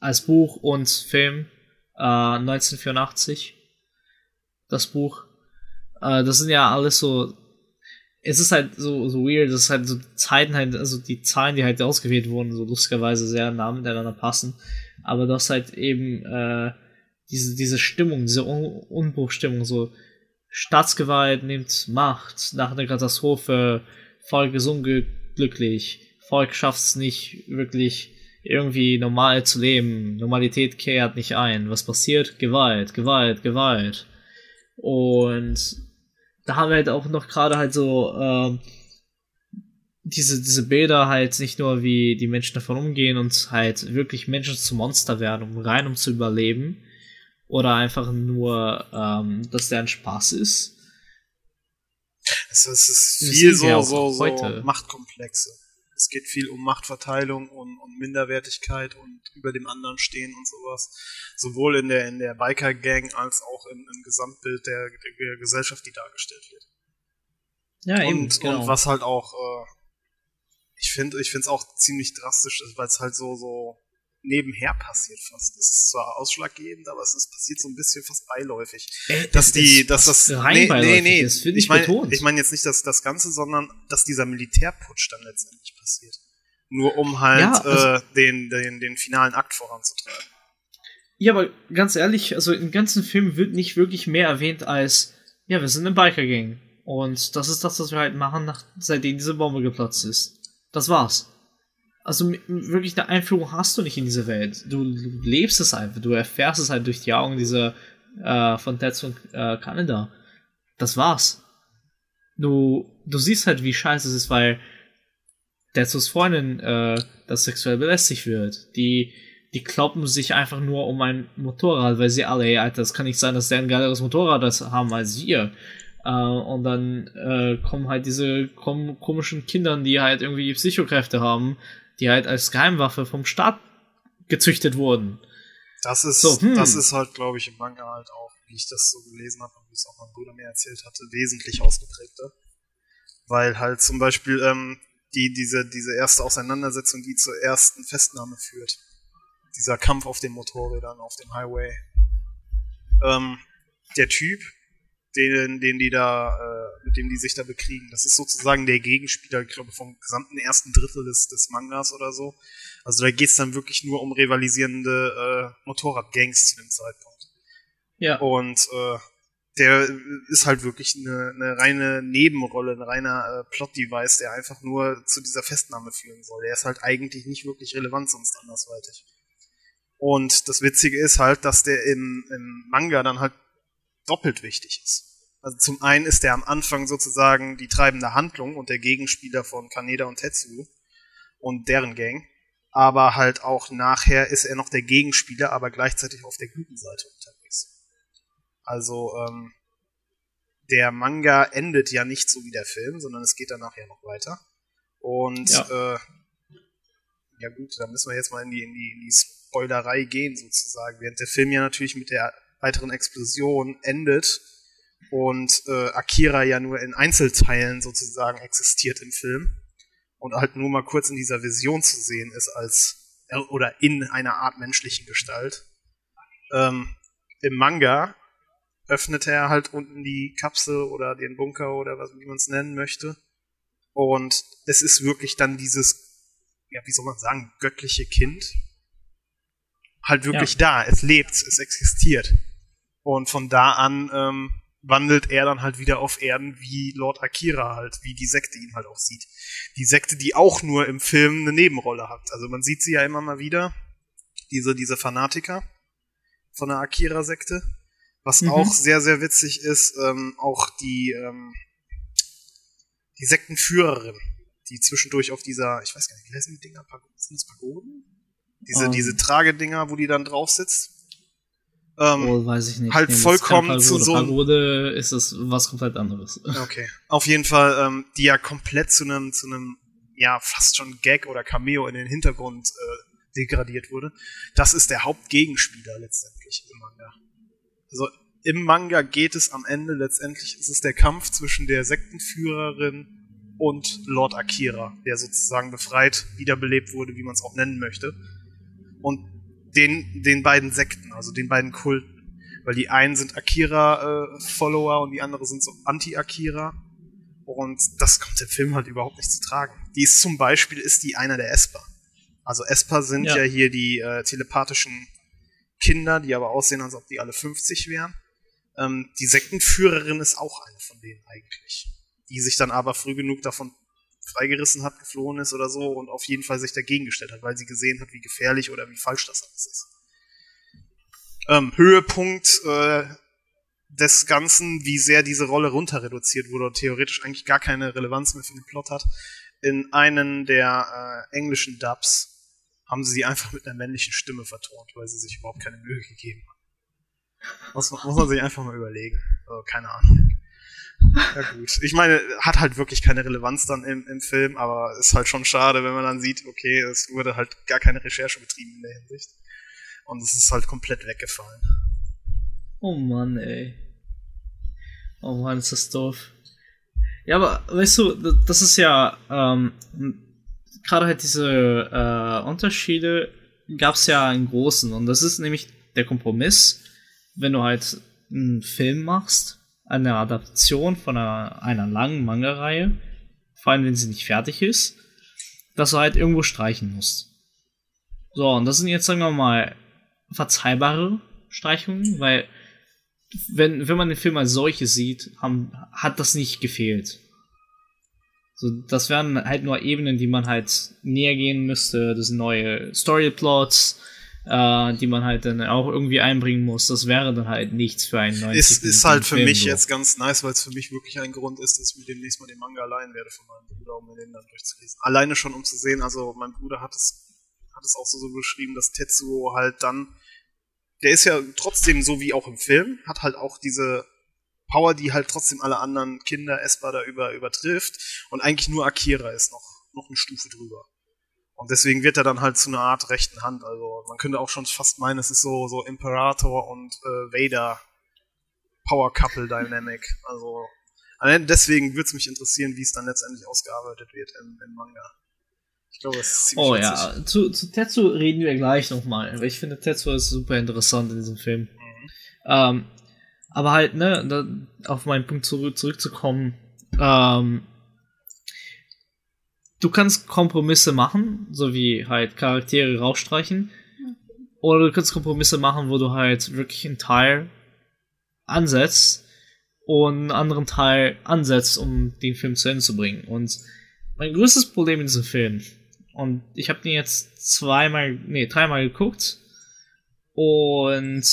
als Buch und Film äh, 1984 das Buch äh, das sind ja alles so es ist halt so, so weird, dass halt so Zeiten halt, also die Zahlen, die halt ausgewählt wurden, so lustigerweise sehr nah miteinander passen. Aber das halt eben äh, diese, diese Stimmung, diese Un Unbruchstimmung, so Staatsgewalt nimmt Macht nach einer Katastrophe, Volk ist unglücklich, Volk schafft es nicht wirklich irgendwie normal zu leben, Normalität kehrt nicht ein. Was passiert? Gewalt, Gewalt, Gewalt. Und da haben wir halt auch noch gerade halt so ähm, diese, diese Bilder halt nicht nur, wie die Menschen davon umgehen und halt wirklich Menschen zu Monster werden, um rein um zu überleben. Oder einfach nur, ähm, dass der ein Spaß ist. Es, es ist viel so, so, so Machtkomplexe. Es geht viel um Machtverteilung und, und Minderwertigkeit und über dem anderen stehen und sowas. Sowohl in der, in der Biker-Gang als auch im, im Gesamtbild der, der, Gesellschaft, die dargestellt wird. Ja, eben. Und, genau. und was halt auch, äh, ich finde, ich finde es auch ziemlich drastisch, weil es halt so, so nebenher passiert fast. Es ist zwar ausschlaggebend, aber es ist passiert so ein bisschen fast beiläufig. Äh, dass die, dass das, rein nee, nee, nee, ist, ich, ich meine, ich meine jetzt nicht das, das Ganze, sondern dass dieser Militärputsch dann letztendlich passiert. Nur um halt ja, also, äh, den, den, den finalen Akt voranzutreiben. Ja, aber ganz ehrlich, also im ganzen Film wird nicht wirklich mehr erwähnt als, ja, wir sind eine Biker-Gang. Und das ist das, was wir halt machen, nach, seitdem diese Bombe geplatzt ist. Das war's also wirklich eine Einführung hast du nicht in diese Welt. Du, lebst es einfach, du erfährst es halt durch die Augen dieser äh, von Tetsu und äh, Kanada. Das war's. Du, du siehst halt, wie scheiße es ist, weil Tetsus Freundin äh, das sexuell belästigt wird. Die, die kloppen sich einfach nur um ein Motorrad, weil sie alle, ey, Alter, das kann nicht sein, dass der ein geileres Motorrad das haben als wir. Uh, und dann äh, kommen halt diese kom komischen Kindern, die halt irgendwie Psychokräfte haben, die halt als Geheimwaffe vom Staat gezüchtet wurden. Das ist, so, hm. das ist halt, glaube ich, im Manga halt auch, wie ich das so gelesen habe und wie es auch mein Bruder mir erzählt hatte, wesentlich ausgeprägter. Weil halt zum Beispiel ähm, die, diese, diese erste Auseinandersetzung, die zur ersten Festnahme führt. Dieser Kampf auf den Motorrädern, auf dem Highway. Ähm, der Typ, den, den die da, äh, mit dem die sich da bekriegen. Das ist sozusagen der Gegenspieler, ich glaube, vom gesamten ersten Drittel des, des Mangas oder so. Also da geht's dann wirklich nur um rivalisierende äh, Motorradgangs zu dem Zeitpunkt. Ja. Und äh, der ist halt wirklich eine, eine reine Nebenrolle, ein reiner äh, Plot-Device, der einfach nur zu dieser Festnahme führen soll. Der ist halt eigentlich nicht wirklich relevant sonst andersweitig. Und das Witzige ist halt, dass der im, im Manga dann halt doppelt wichtig ist. Also zum einen ist er am Anfang sozusagen die treibende Handlung und der Gegenspieler von Kaneda und Tetsu und deren Gang. Aber halt auch nachher ist er noch der Gegenspieler, aber gleichzeitig auf der guten Seite unterwegs. Also ähm, der Manga endet ja nicht so wie der Film, sondern es geht dann nachher noch weiter. Und ja, äh, ja gut, da müssen wir jetzt mal in die, in die, in die Spoilerei gehen sozusagen. Während der Film ja natürlich mit der weiteren Explosion endet und äh, Akira ja nur in Einzelteilen sozusagen existiert im Film und halt nur mal kurz in dieser Vision zu sehen ist als äh, oder in einer Art menschlichen Gestalt. Ähm, Im Manga öffnet er halt unten die Kapsel oder den Bunker oder was wie man es nennen möchte und es ist wirklich dann dieses ja wie soll man sagen göttliche Kind halt wirklich ja. da es lebt es existiert und von da an ähm, wandelt er dann halt wieder auf Erden wie Lord Akira halt, wie die Sekte ihn halt auch sieht. Die Sekte, die auch nur im Film eine Nebenrolle hat. Also man sieht sie ja immer mal wieder, diese, diese Fanatiker von der Akira-Sekte. Was mhm. auch sehr, sehr witzig ist, ähm, auch die, ähm, die Sektenführerin, die zwischendurch auf dieser, ich weiß gar nicht, wie heißen die Dinger? Sind das Pagoden? Diese, um. diese Tragedinger, wo die dann drauf sitzt. Ähm, oh, weiß ich nicht. Halt nee, vollkommen zu so. Pagode ist es was komplett anderes. (laughs) Okay. Auf jeden Fall, ähm, die ja komplett zu einem, zu einem, ja, fast schon Gag oder Cameo in den Hintergrund äh, degradiert wurde. Das ist der Hauptgegenspieler letztendlich im Manga. Also im Manga geht es am Ende letztendlich, es ist der Kampf zwischen der Sektenführerin und Lord Akira, der sozusagen befreit, wiederbelebt wurde, wie man es auch nennen möchte. Und den, den beiden Sekten, also den beiden Kulten. Weil die einen sind Akira-Follower äh, und die anderen sind so Anti-Akira. Und das kommt im Film halt überhaupt nicht zu tragen. Die ist zum Beispiel, ist die einer der Esper. Also Esper sind ja, ja hier die äh, telepathischen Kinder, die aber aussehen, als ob die alle 50 wären. Ähm, die Sektenführerin ist auch eine von denen eigentlich. Die sich dann aber früh genug davon freigerissen hat, geflohen ist oder so und auf jeden Fall sich dagegen gestellt hat, weil sie gesehen hat, wie gefährlich oder wie falsch das alles ist. Ähm, Höhepunkt äh, des Ganzen, wie sehr diese Rolle runter reduziert wurde und theoretisch eigentlich gar keine Relevanz mehr für den Plot hat. In einen der äh, englischen Dubs haben sie sie einfach mit einer männlichen Stimme vertont, weil sie sich überhaupt keine Mühe gegeben haben. Muss, muss man sich einfach mal überlegen. Also, keine Ahnung. Ja gut. Ich meine, hat halt wirklich keine Relevanz dann im, im Film, aber ist halt schon schade, wenn man dann sieht, okay, es wurde halt gar keine Recherche betrieben in der Hinsicht. Und es ist halt komplett weggefallen. Oh Mann, ey. Oh Mann, ist das doof. Ja, aber weißt du, das ist ja ähm, gerade halt diese äh, Unterschiede gab es ja in großen und das ist nämlich der Kompromiss, wenn du halt einen Film machst eine Adaption von einer, einer langen Manga-Reihe, vor allem wenn sie nicht fertig ist, dass du halt irgendwo streichen musst. So, und das sind jetzt, sagen wir mal, verzeihbare Streichungen, weil wenn, wenn man den Film als solche sieht, haben, hat das nicht gefehlt. So, das wären halt nur Ebenen, die man halt näher gehen müsste. Das sind neue Storyplots, äh, die man halt dann auch irgendwie einbringen muss. Das wäre dann halt nichts für einen neuen Ist, ist halt für Film mich so. jetzt ganz nice, weil es für mich wirklich ein Grund ist, dass ich mir demnächst mal den Manga allein werde von meinem Bruder, um mir den dann durchzulesen. Alleine schon, um zu sehen, also mein Bruder hat es, hat es auch so, so beschrieben, dass Tetsuo halt dann, der ist ja trotzdem so wie auch im Film, hat halt auch diese Power, die halt trotzdem alle anderen Kinder Esper da über, übertrifft und eigentlich nur Akira ist noch, noch eine Stufe drüber. Und deswegen wird er dann halt zu einer Art rechten Hand. Also man könnte auch schon fast meinen, es ist so, so Imperator und äh, Vader Power Couple Dynamic. Also allein deswegen würde es mich interessieren, wie es dann letztendlich ausgearbeitet wird im, im Manga. Ich glaube, es ist ziemlich Oh witzig. ja, zu, zu Tetsu reden wir gleich nochmal. Weil ich finde, Tetsu ist super interessant in diesem Film. Mhm. Ähm, aber halt, ne, da, auf meinen Punkt zurück, zurückzukommen, ähm, du kannst Kompromisse machen, so wie halt Charaktere rausstreichen. Oder du kannst Kompromisse machen, wo du halt wirklich einen Teil ansetzt und einen anderen Teil ansetzt, um den Film zu Ende zu bringen. Und mein größtes Problem in diesem Film, und ich habe den jetzt zweimal, nee, dreimal geguckt, und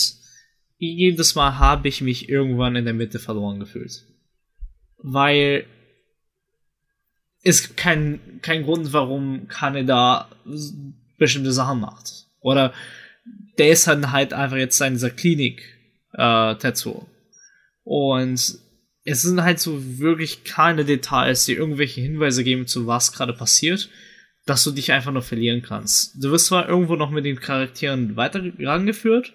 jedes Mal habe ich mich irgendwann in der Mitte verloren gefühlt. Weil es gibt keinen kein Grund, warum Kaneda bestimmte Sachen macht. Oder der ist dann halt einfach jetzt in dieser Klinik, äh. Und es sind halt so wirklich keine Details, die irgendwelche Hinweise geben, zu was gerade passiert, dass du dich einfach nur verlieren kannst. Du wirst zwar irgendwo noch mit den Charakteren weiter rangeführt,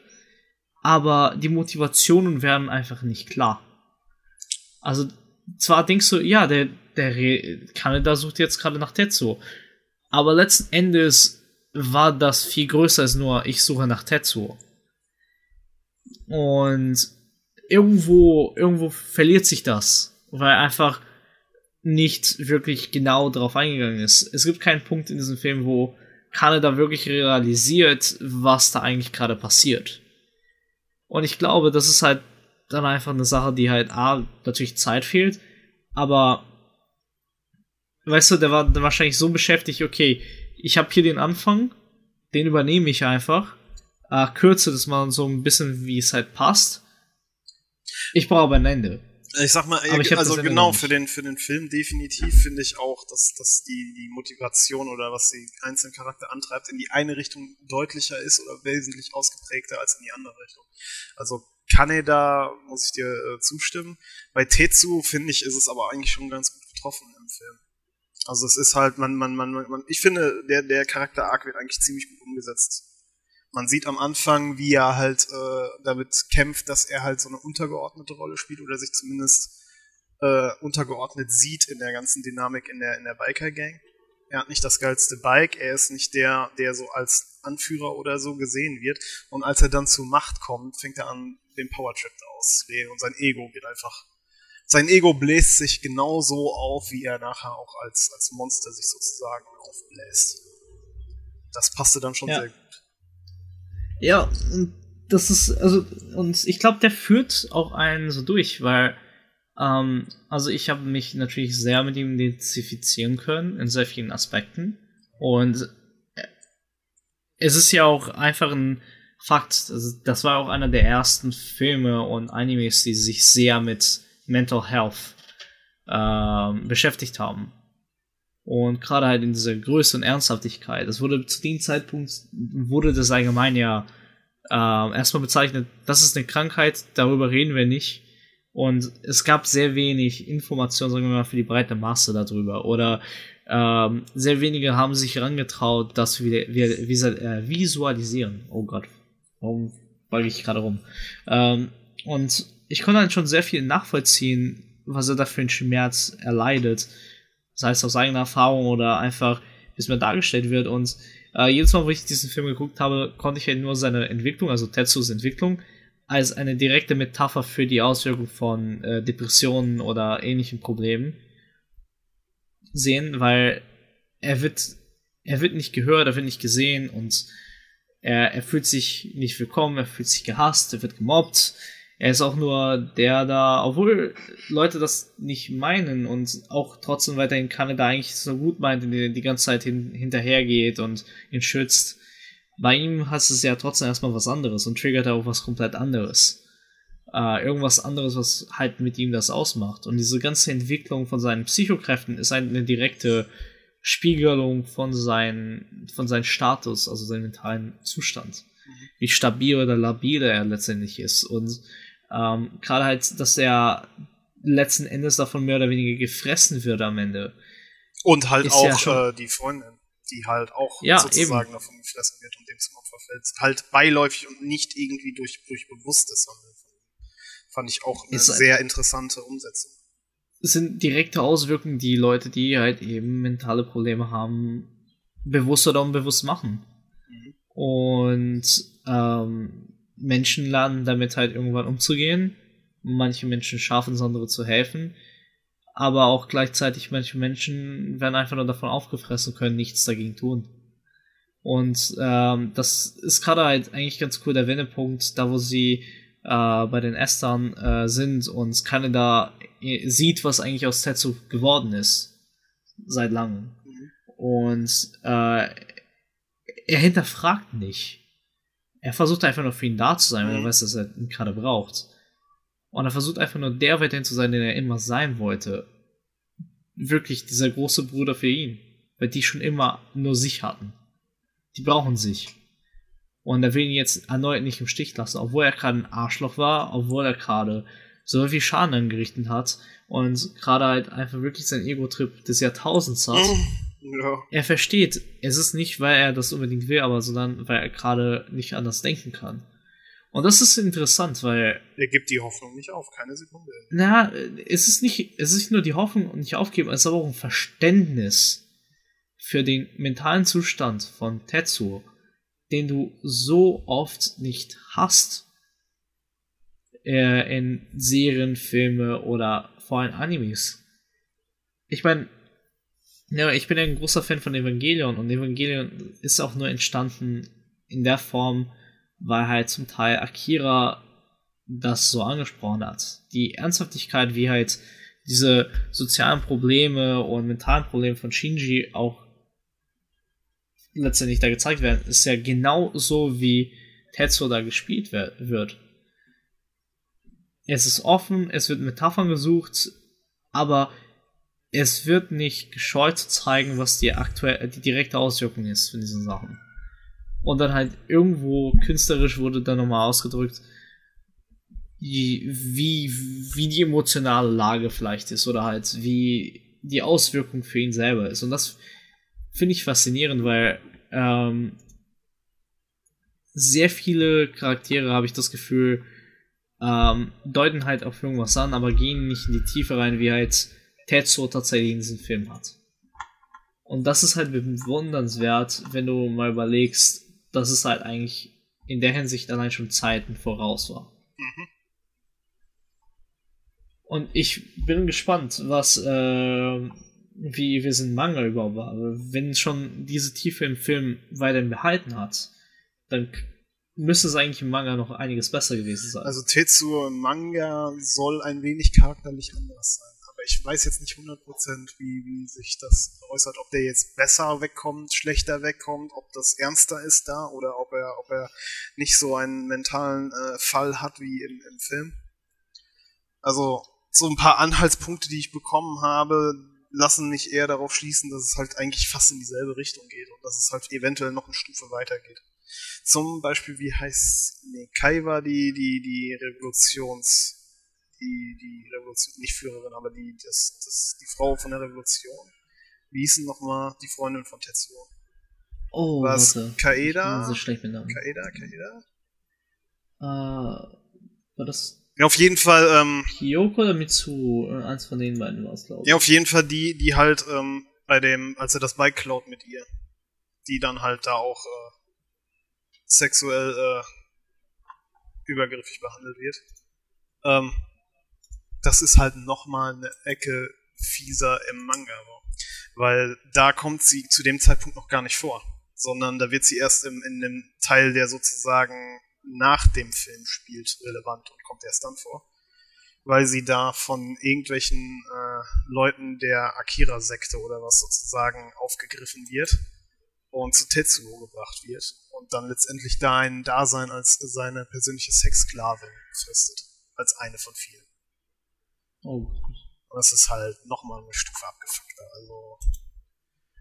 aber die Motivationen werden einfach nicht klar. Also, zwar denkst du, ja, der, der Re Kanada sucht jetzt gerade nach Tetsuo. Aber letzten Endes war das viel größer als nur, ich suche nach Tetsuo. Und irgendwo, irgendwo verliert sich das, weil einfach nicht wirklich genau darauf eingegangen ist. Es gibt keinen Punkt in diesem Film, wo Kanada wirklich realisiert, was da eigentlich gerade passiert. Und ich glaube, das ist halt dann einfach eine Sache, die halt A, natürlich Zeit fehlt, aber weißt du, der war wahrscheinlich so beschäftigt, okay, ich habe hier den Anfang, den übernehme ich einfach, äh, kürze das mal so ein bisschen, wie es halt passt. Ich brauche aber ein Ende. Ich sag mal, ich also genau, für den, für den Film definitiv finde ich auch, dass, dass die, die Motivation oder was die einzelnen Charakter antreibt, in die eine Richtung deutlicher ist oder wesentlich ausgeprägter als in die andere Richtung. Also Kaneda muss ich dir äh, zustimmen. Bei Tetsu finde ich, ist es aber eigentlich schon ganz gut getroffen im Film. Also es ist halt, man, man, man, man ich finde, der, der Charakter Arc wird eigentlich ziemlich gut umgesetzt. Man sieht am Anfang, wie er halt äh, damit kämpft, dass er halt so eine untergeordnete Rolle spielt oder sich zumindest äh, untergeordnet sieht in der ganzen Dynamik in der, in der Biker-Gang. Er hat nicht das geilste Bike, er ist nicht der, der so als Anführer oder so gesehen wird. Und als er dann zur Macht kommt, fängt er an, den Powertrip auszulegen und sein Ego wird einfach sein Ego bläst sich genauso auf, wie er nachher auch als, als Monster sich sozusagen aufbläst. Das passte dann schon ja. sehr gut. Ja, und das ist, also, und ich glaube, der führt auch einen so durch, weil, ähm, also ich habe mich natürlich sehr mit ihm identifizieren können in sehr vielen Aspekten. Und es ist ja auch einfach ein Fakt, also das war auch einer der ersten Filme und Animes, die sich sehr mit Mental Health äh, beschäftigt haben. Und gerade halt in dieser Größe und Ernsthaftigkeit. Das wurde zu dem Zeitpunkt, wurde das allgemein ja äh, erstmal bezeichnet, das ist eine Krankheit, darüber reden wir nicht. Und es gab sehr wenig Informationen, sagen wir mal, für die breite Masse darüber. Oder ähm, sehr wenige haben sich herangetraut, das wir äh, visualisieren. Oh Gott, warum beuge ich gerade rum? Ähm, und ich konnte dann schon sehr viel nachvollziehen, was er da für einen Schmerz erleidet. Sei es aus eigener Erfahrung oder einfach, wie es mir dargestellt wird. Und äh, jedes Mal, wo ich diesen Film geguckt habe, konnte ich halt nur seine Entwicklung, also Tetsus Entwicklung, als eine direkte Metapher für die Auswirkung von äh, Depressionen oder ähnlichen Problemen sehen, weil er wird, er wird nicht gehört, er wird nicht gesehen und er, er fühlt sich nicht willkommen, er fühlt sich gehasst, er wird gemobbt, er ist auch nur der da, obwohl Leute das nicht meinen und auch trotzdem weiterhin Kanada eigentlich so gut meint, und die, die ganze Zeit hin, hinterhergeht und ihn schützt. Bei ihm hast es ja trotzdem erstmal was anderes und triggert auch was komplett anderes. Äh, irgendwas anderes, was halt mit ihm das ausmacht. Und diese ganze Entwicklung von seinen Psychokräften ist halt eine direkte Spiegelung von, sein, von seinem Status, also seinem mentalen Zustand. Mhm. Wie stabil oder labil er letztendlich ist. Und ähm, Gerade halt, dass er letzten Endes davon mehr oder weniger gefressen wird am Ende. Und halt auch ja äh, die Freundin, die halt auch ja, sozusagen eben. davon gefressen wird und dem zum Opfer fällt. Halt beiläufig und nicht irgendwie durch, durch bewusstes Handeln. Fand ich auch eine ist sehr interessante Umsetzung. Es sind direkte Auswirkungen, die Leute, die halt eben mentale Probleme haben, bewusst oder unbewusst machen. Mhm. Und ähm, Menschen lernen damit halt irgendwann umzugehen. Manche Menschen schaffen es, andere zu helfen. Aber auch gleichzeitig manche Menschen werden einfach nur davon aufgefressen, können nichts dagegen tun. Und ähm, das ist gerade halt eigentlich ganz cool der Wendepunkt, da wo sie äh, bei den Estern äh, sind und Kanada äh, sieht, was eigentlich aus Tetsu geworden ist. Seit langem. Mhm. Und äh, er hinterfragt nicht er versucht einfach nur für ihn da zu sein, weil er mhm. weiß, dass er ihn gerade braucht. Und er versucht einfach nur der weiterhin zu sein, den er immer sein wollte. Wirklich dieser große Bruder für ihn. Weil die schon immer nur sich hatten. Die brauchen sich. Und er will ihn jetzt erneut nicht im Stich lassen, obwohl er gerade ein Arschloch war, obwohl er gerade so viel Schaden angerichtet hat und gerade halt einfach wirklich sein Ego-Trip des Jahrtausends hat. Ja. Er versteht, es ist nicht, weil er das unbedingt will, aber sondern weil er gerade nicht anders denken kann. Und das ist interessant, weil. Er gibt die Hoffnung nicht auf, keine Sekunde. Na, es ist nicht, es ist nicht nur die Hoffnung und nicht aufgeben, es ist aber auch ein Verständnis für den mentalen Zustand von Tetsuo, den du so oft nicht hast. Äh, in Serien, Filme oder vor allem Animes. Ich meine, ja, ich bin ein großer Fan von Evangelion und Evangelion ist auch nur entstanden in der Form, weil halt zum Teil Akira das so angesprochen hat. Die Ernsthaftigkeit, wie halt diese sozialen Probleme und mentalen Probleme von Shinji auch letztendlich da gezeigt werden, ist ja genau so, wie Tetsuo da gespielt wird. Es ist offen, es wird Metaphern gesucht, aber es wird nicht gescheut zu zeigen, was die aktuell die direkte Auswirkung ist von diesen Sachen. Und dann halt irgendwo künstlerisch wurde dann nochmal ausgedrückt, wie, wie, wie die emotionale Lage vielleicht ist oder halt wie die Auswirkung für ihn selber ist. Und das finde ich faszinierend, weil ähm, sehr viele Charaktere, habe ich das Gefühl, ähm, deuten halt auf irgendwas an, aber gehen nicht in die Tiefe rein, wie halt Tetsuo tatsächlich in diesem Film hat. Und das ist halt bewundernswert, wenn du mal überlegst, dass es halt eigentlich in der Hinsicht allein schon Zeiten voraus war. Mhm. Und ich bin gespannt, was, äh, wie wir sind Manga überhaupt war. Wenn schon diese Tiefe im Film weiterhin behalten hat, dann müsste es eigentlich im Manga noch einiges besser gewesen sein. Also Tetsuo im Manga soll ein wenig charakterlich anders sein. Ich weiß jetzt nicht 100% wie, wie sich das äußert, ob der jetzt besser wegkommt, schlechter wegkommt, ob das ernster ist da oder ob er, ob er nicht so einen mentalen äh, Fall hat wie im, im Film. Also so ein paar Anhaltspunkte, die ich bekommen habe, lassen mich eher darauf schließen, dass es halt eigentlich fast in dieselbe Richtung geht und dass es halt eventuell noch eine Stufe weitergeht. Zum Beispiel, wie heißt, nee, Kai war die, die, die Revolutions, die, die Revolution, nicht Führerin, aber die, das, das, die Frau von der Revolution. Wie hieß denn nochmal die Freundin von Tetsuo? Oh, Was? warte. Kaeda? So schlecht mit Namen. Kaeda, Kaeda? Äh, war das Ja, auf jeden Fall, ähm, Kyoko oder Mitsu? Äh, Eins von den beiden war es, glaube ich. ja, auf jeden Fall die, die halt, ähm, bei dem, als er das Bike klaut mit ihr, die dann halt da auch, äh, sexuell, äh, übergriffig behandelt wird. Ähm, das ist halt nochmal eine Ecke fieser im Manga, weil da kommt sie zu dem Zeitpunkt noch gar nicht vor, sondern da wird sie erst im, in dem Teil, der sozusagen nach dem Film spielt, relevant und kommt erst dann vor, weil sie da von irgendwelchen äh, Leuten der Akira-Sekte oder was sozusagen aufgegriffen wird und zu Tetsuo gebracht wird und dann letztendlich da ein Dasein als seine persönliche Sexsklavin fristet, als eine von vielen. Oh. Das ist halt nochmal eine Stufe abgefuckter. Also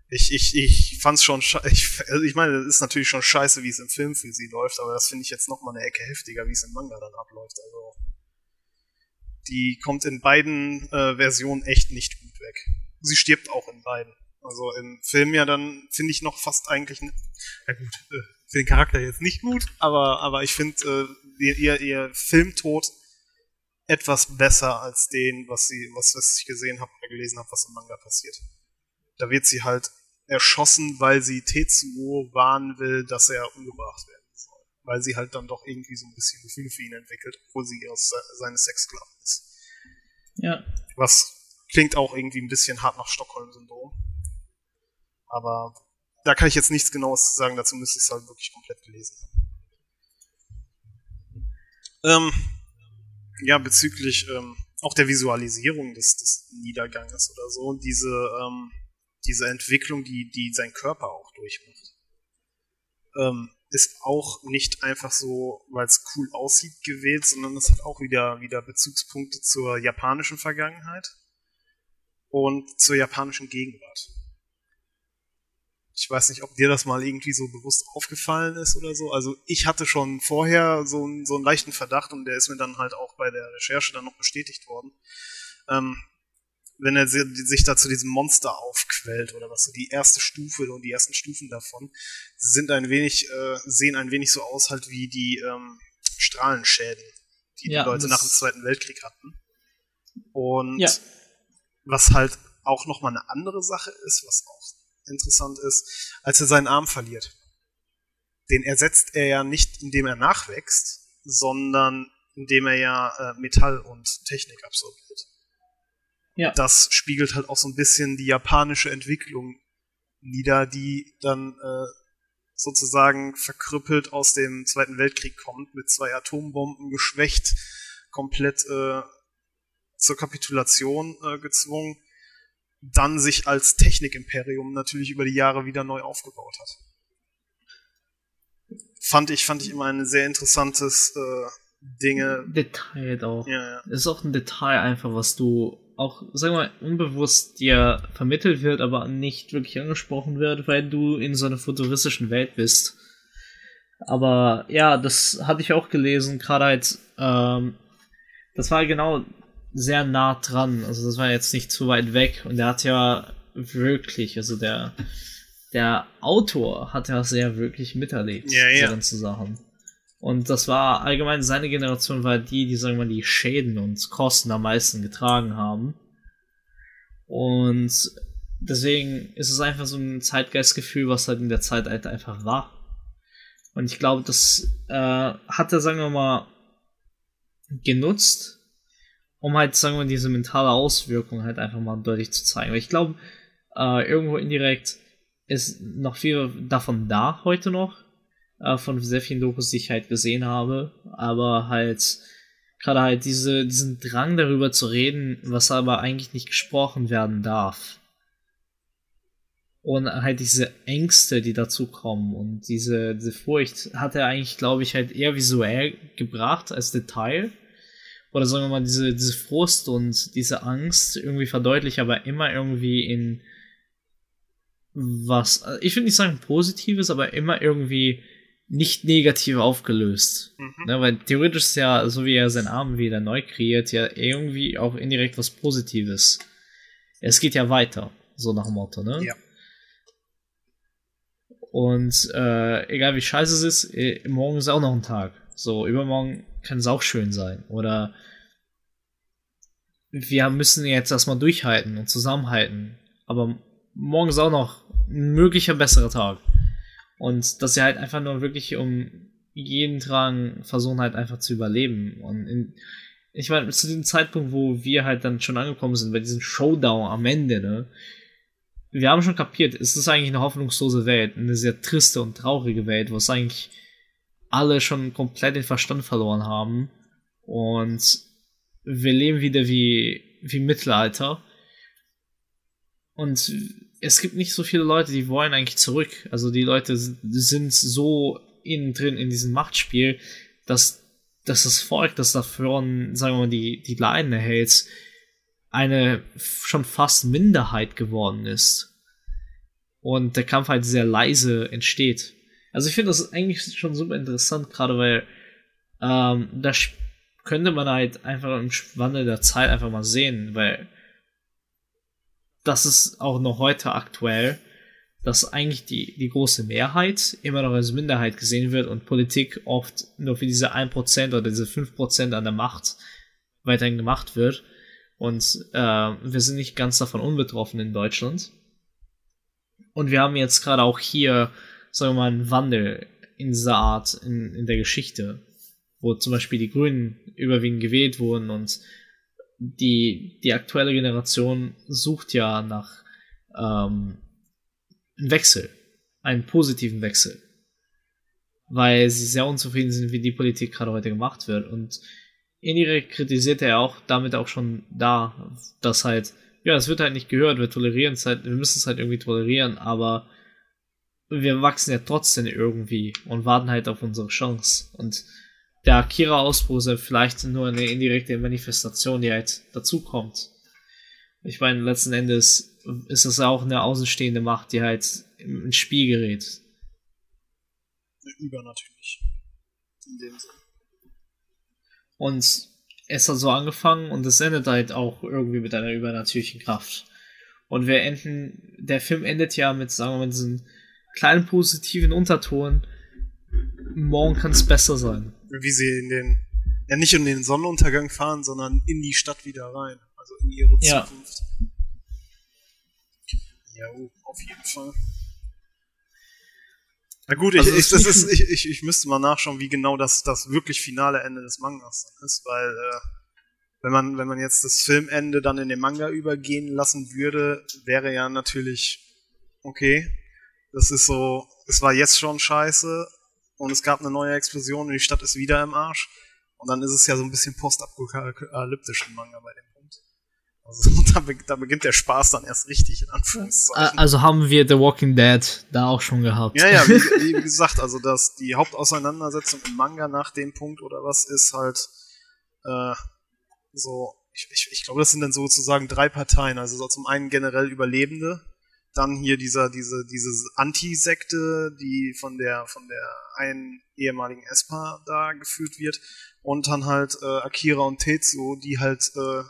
ich, ich, ich fand's schon ich, also ich meine, das ist natürlich schon scheiße, wie es im Film für sie läuft, aber das finde ich jetzt nochmal eine Ecke heftiger, wie es im Manga dann abläuft. Also die kommt in beiden äh, Versionen echt nicht gut weg. Sie stirbt auch in beiden. Also im Film ja dann finde ich noch fast eigentlich, ne, ja gut, äh, für den Charakter jetzt nicht gut, aber aber ich finde äh, ihr, ihr ihr Filmtod etwas besser als den, was sie, was, was ich gesehen habe oder gelesen habe, was im Manga passiert. Da wird sie halt erschossen, weil sie Tetsuo warnen will, dass er umgebracht werden soll. Weil sie halt dann doch irgendwie so ein bisschen Gefühle für ihn entwickelt, obwohl sie aus se- seine Sexsklavin ist. Ja. Was klingt auch irgendwie ein bisschen hart nach Stockholm-Syndrom. Aber da kann ich jetzt nichts genaues zu sagen, dazu müsste ich es halt wirklich komplett gelesen haben. Ähm, ja, bezüglich ähm, auch der Visualisierung des, des Niederganges oder so, diese, ähm, diese Entwicklung, die, die sein Körper auch durchmacht, ähm, ist auch nicht einfach so, weil es cool aussieht, gewählt, sondern es hat auch wieder, wieder Bezugspunkte zur japanischen Vergangenheit und zur japanischen Gegenwart. Ich weiß nicht, ob dir das mal irgendwie so bewusst aufgefallen ist oder so. Also ich hatte schon vorher so, einen- so einen leichten Verdacht und der ist mir dann halt auch bei der Recherche dann noch bestätigt worden. Ähm, wenn er si- sich da zu diesem Monster aufquellt oder was so die erste Stufe und die ersten Stufen davon sind ein wenig, äh, sehen ein wenig so aus halt wie die ähm, Strahlenschäden, die Ja, die Leute nach dem Zweiten Weltkrieg hatten. Und Ja. was halt auch nochmal eine andere Sache ist, was auch interessant ist, als er seinen Arm verliert. Den ersetzt er ja nicht, indem er nachwächst, sondern indem er ja äh, Metall und Technik absorbiert. Ja. Das spiegelt halt auch so ein bisschen die japanische Entwicklung nieder, die dann äh, sozusagen verkrüppelt aus dem Zweiten Weltkrieg kommt, mit zwei Atombomben geschwächt, komplett äh, zur Kapitulation äh, gezwungen, dann sich als Technikimperium natürlich über die Jahre wieder neu aufgebaut hat. Fand ich, fand ich immer ein sehr interessantes äh, Dinge. Detail auch. Ja, ja. Es ist auch ein Detail einfach, was du auch, sag mal, unbewusst dir vermittelt wird, aber nicht wirklich angesprochen wird, weil du in so einer futuristischen Welt bist. Aber ja, das hatte ich auch gelesen, gerade halt, ähm, das war genau sehr nah dran. Also das war jetzt nicht zu weit weg. Und der hat ja wirklich, also der, der Autor hat ja sehr wirklich miterlebt, ja, ja. diese ganzen Sachen. Und das war allgemein seine Generation war die, die, sagen wir mal, die Schäden und Kosten am meisten getragen haben. Und deswegen ist es einfach so ein Zeitgeistgefühl, was halt in der Zeit halt einfach war. Und ich glaube, das äh, hat er, sagen wir mal, genutzt, um halt, sagen wir, diese mentale Auswirkung halt einfach mal deutlich zu zeigen. Weil ich glaube, äh, irgendwo indirekt ist noch viel davon da heute noch, äh, von sehr vielen Dokus, die ich halt gesehen habe, aber halt gerade halt diese, diesen Drang darüber zu reden, was aber eigentlich nicht gesprochen werden darf. Und halt diese Ängste, die dazu kommen und diese, diese Furcht hat er eigentlich, glaube ich, halt eher visuell gebracht als Detail oder sagen wir mal, diese, diese Frust und diese Angst irgendwie verdeutlicht, aber immer irgendwie in was, ich will nicht sagen Positives, aber immer irgendwie nicht negativ aufgelöst. Mhm. Ne, weil theoretisch ist ja, so wie er seinen Arm wieder neu kreiert, ja irgendwie auch indirekt was Positives. Es geht ja weiter, so nach dem Motto, ne? Ja. Und äh, egal wie scheiße es ist, morgen ist auch noch ein Tag. So, übermorgen kann es auch schön sein. Oder wir müssen jetzt erstmal durchhalten und zusammenhalten. Aber morgen ist auch noch ein möglicher besserer Tag. Und dass sie halt einfach nur wirklich um jeden Drang versuchen halt einfach zu überleben. Und in, ich meine, zu dem Zeitpunkt, wo wir halt dann schon angekommen sind, bei diesem Showdown am Ende, ne, wir haben schon kapiert, es ist eigentlich eine hoffnungslose Welt, eine sehr triste und traurige Welt, wo es eigentlich alle schon komplett den Verstand verloren haben und wir leben wieder wie, wie Mittelalter. Und es gibt nicht so viele Leute, die wollen eigentlich zurück. Also die Leute sind so innen drin in diesem Machtspiel, dass, dass das Volk, das davon, sagen wir mal, die, die Leiden erhält, eine schon fast Minderheit geworden ist. Und der Kampf halt sehr leise entsteht. Also ich finde das eigentlich schon super interessant, gerade weil ähm, da könnte man halt einfach im Wandel der Zeit einfach mal sehen, weil das ist auch noch heute aktuell, dass eigentlich die, die große Mehrheit immer noch als Minderheit gesehen wird und Politik oft nur für diese 1% oder diese 5% an der Macht weiterhin gemacht wird. Und äh, wir sind nicht ganz davon unbetroffen in Deutschland. Und wir haben jetzt gerade auch hier sagen wir mal, einen Wandel in dieser Art in, in der Geschichte, wo zum Beispiel die Grünen überwiegend gewählt wurden und die, die aktuelle Generation sucht ja nach ähm, einem Wechsel, einen positiven Wechsel, weil sie sehr unzufrieden sind, wie die Politik gerade heute gemacht wird. Und indirekt kritisiert er auch damit auch schon da, dass halt, ja, es wird halt nicht gehört, wir tolerieren es halt, wir müssen es halt irgendwie tolerieren, aber wir wachsen ja trotzdem irgendwie und warten halt auf unsere Chance. Und der Akira-Ausbruch ist ja vielleicht nur eine indirekte Manifestation, die halt dazukommt. Ich meine, letzten Endes ist es auch eine außenstehende Macht, die halt ins Spiel gerät. Übernatürlich. In dem Sinne. Und es hat so angefangen und es endet halt auch irgendwie mit einer übernatürlichen Kraft. Und wir enden, der Film endet ja mit, sagen wir mal, diesen kleinen positiven Unterton. Morgen kann es besser sein. Wie sie in den, ja nicht in den Sonnenuntergang fahren, sondern in die Stadt wieder rein. Also in ihre ja. Zukunft. Ja, oh, auf jeden Fall. Na gut, also ich, ich, das ist, ich, ich, ich müsste mal nachschauen, wie genau das, das wirklich finale Ende des Mangas ist, weil äh, wenn man, wenn man jetzt das Filmende dann in den Manga übergehen lassen würde, wäre ja natürlich okay, das ist so, es war jetzt schon scheiße und es gab eine neue Explosion und die Stadt ist wieder im Arsch. Und dann ist es ja so ein bisschen postapokalyptisch im Manga bei dem Punkt. Also (laughs) da, da, beginnt der Spaß dann erst richtig, in Anführungszeichen. Also haben wir The Walking Dead da auch schon gehabt. Ja, ja, wie, (laughs) wie gesagt, also dass die Hauptauseinandersetzung im Manga nach dem Punkt oder was ist halt äh, so, ich, ich, ich glaube, das sind dann sozusagen drei Parteien. Also so zum einen generell Überlebende, dann hier dieser, diese, diese Anti-Sekte, die von der, von der einen ehemaligen Espa da geführt wird. Und dann halt äh, Akira und Tetsu, die halt äh,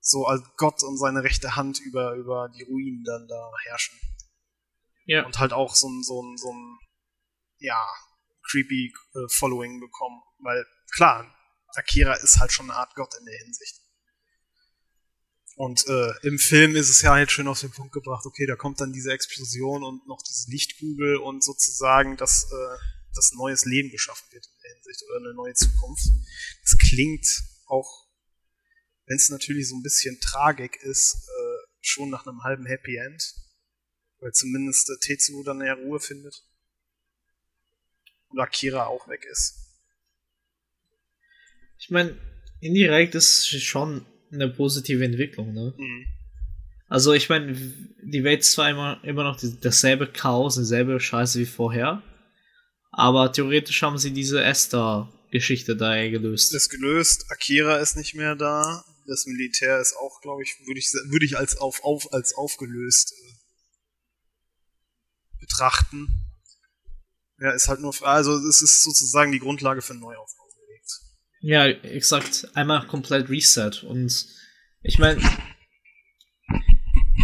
so als Gott und seine rechte Hand über, über die Ruinen dann da herrschen. Ja. Und halt auch so ein, so ein, so ein, ja, creepy äh, Following bekommen. Weil, klar, Akira ist halt schon eine Art Gott in der Hinsicht. Und äh, im Film ist es ja halt schön auf den Punkt gebracht, okay, da kommt dann diese Explosion und noch diese Lichtkugel und sozusagen, dass, äh, dass neues Leben geschaffen wird in der Hinsicht oder eine neue Zukunft. Das klingt auch, wenn es natürlich so ein bisschen Tragik ist, äh, schon nach einem halben Happy End. Weil zumindest äh, Tetsuo dann ja Ruhe findet. Und Akira auch weg ist. Ich meine, indirekt ist schon eine positive Entwicklung, ne? Mhm. Also ich meine, die Welt ist zwar immer, immer noch dasselbe Chaos, dieselbe Scheiße wie vorher, aber theoretisch haben sie diese Esther-Geschichte da gelöst. Das gelöst, Akira ist nicht mehr da, das Militär ist auch, glaube ich, würde ich, würde ich als, auf, auf, als aufgelöst äh, betrachten. Ja, ist halt nur, also es ist sozusagen die Grundlage für einen Neuaufbau. Ja, exakt. Einmal komplett Reset. Und ich meine,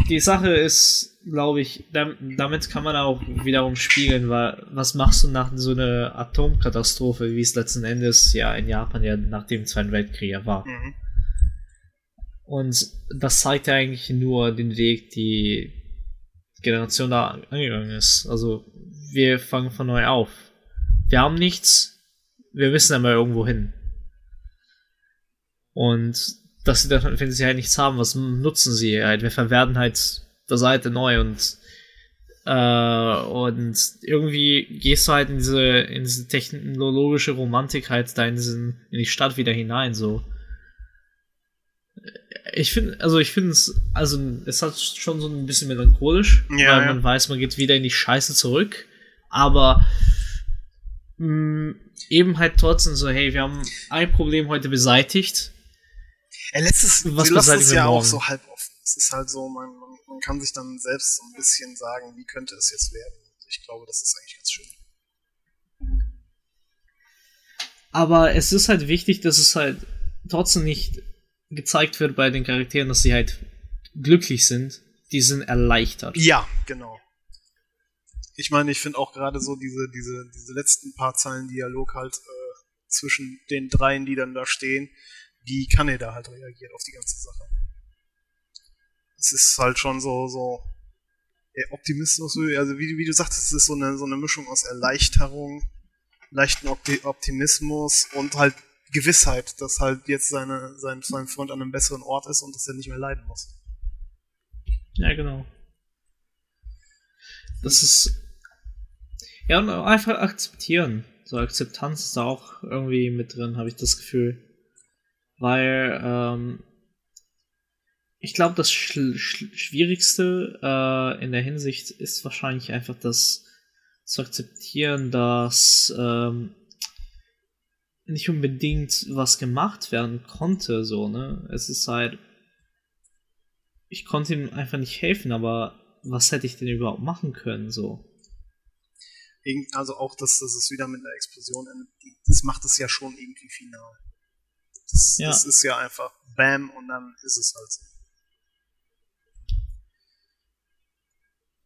die Sache ist, glaube ich, damit kann man auch wiederum spiegeln, weil was machst du nach so einer Atomkatastrophe, wie es letzten Endes ja in Japan ja nach dem Zweiten Weltkrieg ja war. Mhm. Und das zeigt ja eigentlich nur den Weg, die Generation da angegangen ist. Also wir fangen von neu auf. Wir haben nichts, wir müssen aber irgendwo hin. Und dass sie dann, wenn sie halt nichts haben, was nutzen sie halt? Wir verwerten halt der Seite neu und äh, und irgendwie gehst du halt in diese, in diese technologische Romantik halt da in, diesen, in die Stadt wieder hinein, so. Ich finde, also ich finde es, also es hat schon so ein bisschen melancholisch, ja, weil man weiß, man geht wieder in die Scheiße zurück, aber mh, mm, eben halt trotzdem so, hey, wir haben ein Problem heute beseitigt, er lässt es, Was lässt es ja morgen? auch so halb offen. Es ist halt so, man, man, man kann sich dann selbst so ein bisschen sagen, wie könnte es jetzt werden. Ich glaube, das ist eigentlich ganz schön. Aber es ist halt wichtig, dass es halt trotzdem nicht gezeigt wird bei den Charakteren, dass sie halt glücklich sind. Die sind erleichtert. Ja, genau. Ich meine, ich finde auch gerade so diese, diese, diese letzten paar Zeilen Dialog halt äh, zwischen den dreien, die dann da stehen, wie Kaneda halt reagiert auf die ganze Sache. Es ist halt schon so, so Optimismus, also wie, wie du sagtest, es ist so eine, so eine Mischung aus Erleichterung, leichten Optimismus und halt Gewissheit, dass halt jetzt seine, sein, sein Freund an einem besseren Ort ist und dass er nicht mehr leiden muss. Ja, genau. Das ist. Ja, und einfach akzeptieren. So Akzeptanz ist da auch irgendwie mit drin, habe ich das Gefühl. Weil ähm, ich glaube, das Sch Sch Schwierigste äh, in der Hinsicht ist wahrscheinlich einfach das zu akzeptieren, dass ähm, nicht unbedingt was gemacht werden konnte, so, ne? Es ist halt, ich konnte ihm einfach nicht helfen, aber was hätte ich denn überhaupt machen können, so? Also auch, dass, dass es wieder mit einer Explosion endet, das macht es ja schon irgendwie final. Das, ja. das ist ja einfach Bam und dann ist es halt so.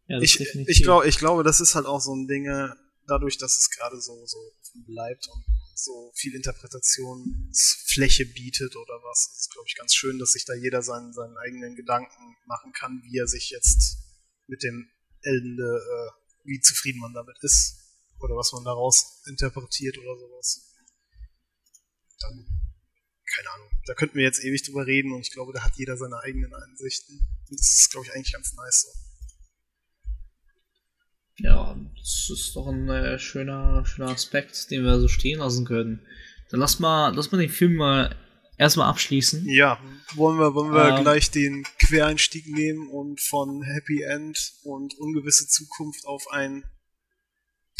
Ja, ich, ich, glaub, ich glaube, das ist halt auch so ein Ding, äh, dadurch, dass es gerade so, so offen bleibt und so viel Interpretationsfläche bietet oder was, ist es, glaube ich, ganz schön, dass sich da jeder seinen, seinen eigenen Gedanken machen kann, wie er sich jetzt mit dem Ende, äh, wie zufrieden man damit ist oder was man daraus interpretiert oder sowas. Dann keine Ahnung, da könnten wir jetzt ewig drüber reden und ich glaube, da hat jeder seine eigenen Einsichten. Und das ist, glaube ich, eigentlich ganz nice so. Ja, das ist doch ein äh, schöner, schöner Aspekt, den wir so stehen lassen können. Dann lass mal, lass mal den Film mal erstmal abschließen. Ja, wollen wir, wollen wir ähm, gleich den Quereinstieg nehmen und von Happy End und ungewisse Zukunft auf ein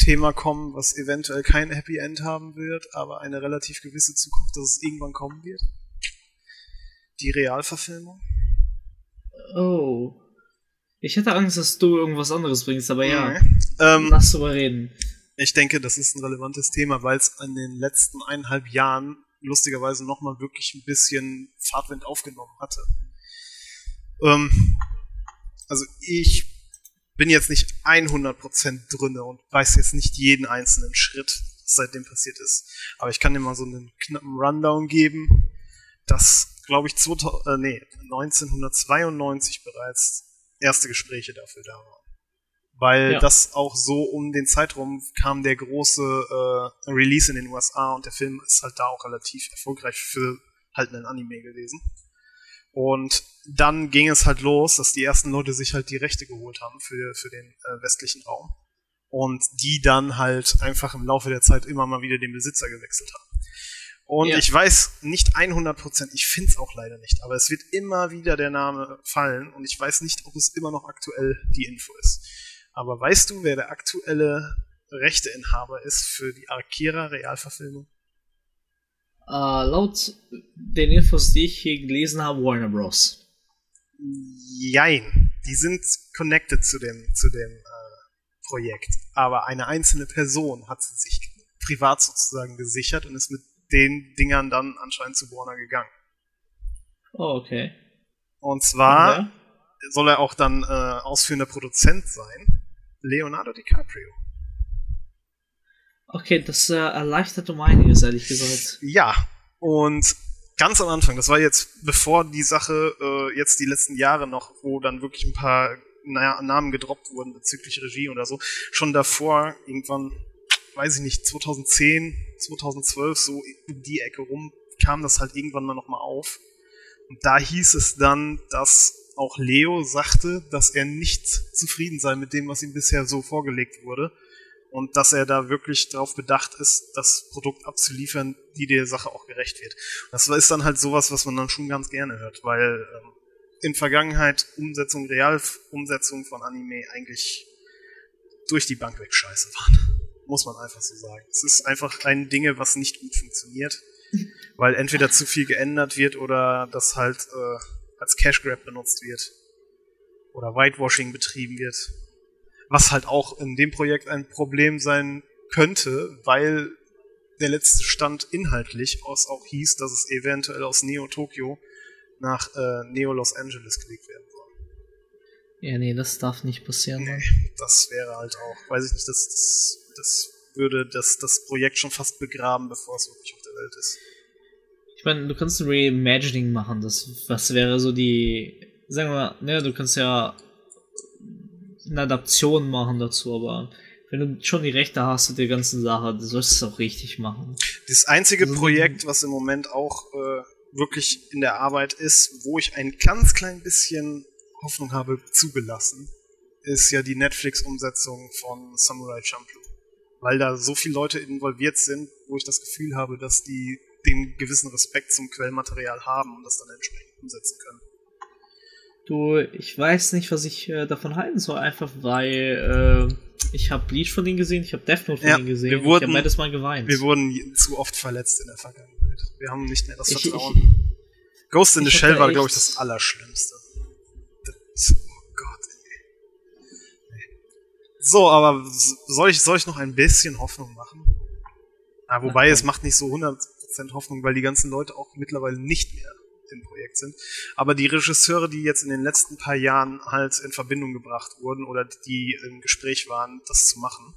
Thema kommen, was eventuell kein Happy End haben wird, aber eine relativ gewisse Zukunft, dass es irgendwann kommen wird. Die Realverfilmung. Oh. Ich hätte Angst, dass du irgendwas anderes bringst, aber ja. Mhm. Ähm, lass drüber reden. Ich denke, das ist ein relevantes Thema, weil es in den letzten eineinhalb Jahren lustigerweise nochmal wirklich ein bisschen Fahrtwind aufgenommen hatte. Ähm, also ich bin jetzt nicht 100% drinne und weiß jetzt nicht jeden einzelnen Schritt, was seitdem passiert ist. Aber ich kann dir mal so einen knappen Rundown geben, dass, glaube ich, 2000, äh, nee, 1992 bereits erste Gespräche dafür da waren. Weil ja. das auch so um den Zeitraum kam der große äh, Release in den USA und der Film ist halt da auch relativ erfolgreich für halt einen Anime gewesen. Und dann ging es halt los, dass die ersten Leute sich halt die Rechte geholt haben für, für den äh, westlichen Raum. Und die dann halt einfach im Laufe der Zeit immer mal wieder den Besitzer gewechselt haben. Und ja. ich weiß nicht 100%, ich finde es auch leider nicht, aber es wird immer wieder der Name fallen und ich weiß nicht, ob es immer noch aktuell die Info ist. Aber weißt du, wer der aktuelle Rechteinhaber ist für die Akira Realverfilmung? Uh, laut den Infos, die ich hier gelesen habe, Warner Bros. Jein. Die sind connected zu dem, zu dem äh, Projekt. Aber eine einzelne Person hat sie sich privat sozusagen gesichert und ist mit den Dingern dann anscheinend zu Warner gegangen. Oh, okay. Und zwar ja. soll er auch dann äh, ausführender Produzent sein. Leonardo DiCaprio. Okay, das äh, erleichtert um einiges, ehrlich gesagt. Ja, und ganz am Anfang, das war jetzt bevor die Sache äh, jetzt die letzten Jahre noch, wo dann wirklich ein paar naja, Namen gedroppt wurden bezüglich Regie oder so, schon davor, irgendwann, weiß ich nicht, 2010, 2012, so in die Ecke rum, kam das halt irgendwann mal nochmal auf. Und da hieß es dann, dass auch Leo sagte, dass er nicht zufrieden sei mit dem, was ihm bisher so vorgelegt wurde und dass er da wirklich darauf bedacht ist, das Produkt abzuliefern, die der Sache auch gerecht wird. Das ist dann halt sowas, was man dann schon ganz gerne hört, weil ähm, in Vergangenheit Umsetzung, Realumsetzung von Anime eigentlich durch die Bank weg scheiße waren. (laughs) Muss man einfach so sagen. Es ist einfach ein Dinge, was nicht gut funktioniert, (laughs) weil entweder zu viel geändert wird oder das halt äh, als Cash Grab benutzt wird oder Whitewashing betrieben wird was halt auch in dem Projekt ein Problem sein könnte, weil der letzte Stand inhaltlich aus auch hieß, dass es eventuell aus Neo Tokyo nach äh, Neo Los Angeles gelegt werden soll. Ja, nee, das darf nicht passieren. Nee, das wäre halt auch, weiß ich nicht, das, das, das würde das, das Projekt schon fast begraben, bevor es wirklich auf der Welt ist. Ich meine, du kannst ein Reimagining machen, das, was wäre so die, sagen wir mal, ne, du kannst ja eine Adaption machen dazu, aber wenn du schon die Rechte hast zu der ganzen Sache, du sollst es auch richtig machen. Das einzige also, Projekt, was im Moment auch äh, wirklich in der Arbeit ist, wo ich ein ganz klein bisschen Hoffnung habe zugelassen, ist ja die Netflix-Umsetzung von Samurai Champloo. Weil da so viele Leute involviert sind, wo ich das Gefühl habe, dass die den gewissen Respekt zum Quellmaterial haben und das dann entsprechend umsetzen können. Du, ich weiß nicht, was ich äh, davon halten soll, einfach weil äh, ich habe Bleach von denen gesehen, ich habe Death Note von ja, denen gesehen, wir wurden, ich habe beides mal geweint. Wir wurden zu oft verletzt in der Vergangenheit. Wir haben nicht mehr das ich, Vertrauen. Ich, Ghost in the Shell war, glaube ich, das Allerschlimmste. Das, oh Gott, ey. So, aber soll ich, soll ich noch ein bisschen Hoffnung machen? Ah, wobei, es macht nicht so 100% Hoffnung, weil die ganzen Leute auch mittlerweile nicht mehr im Projekt sind. Aber die Regisseure, die jetzt in den letzten paar Jahren halt in Verbindung gebracht wurden oder die im Gespräch waren, das zu machen,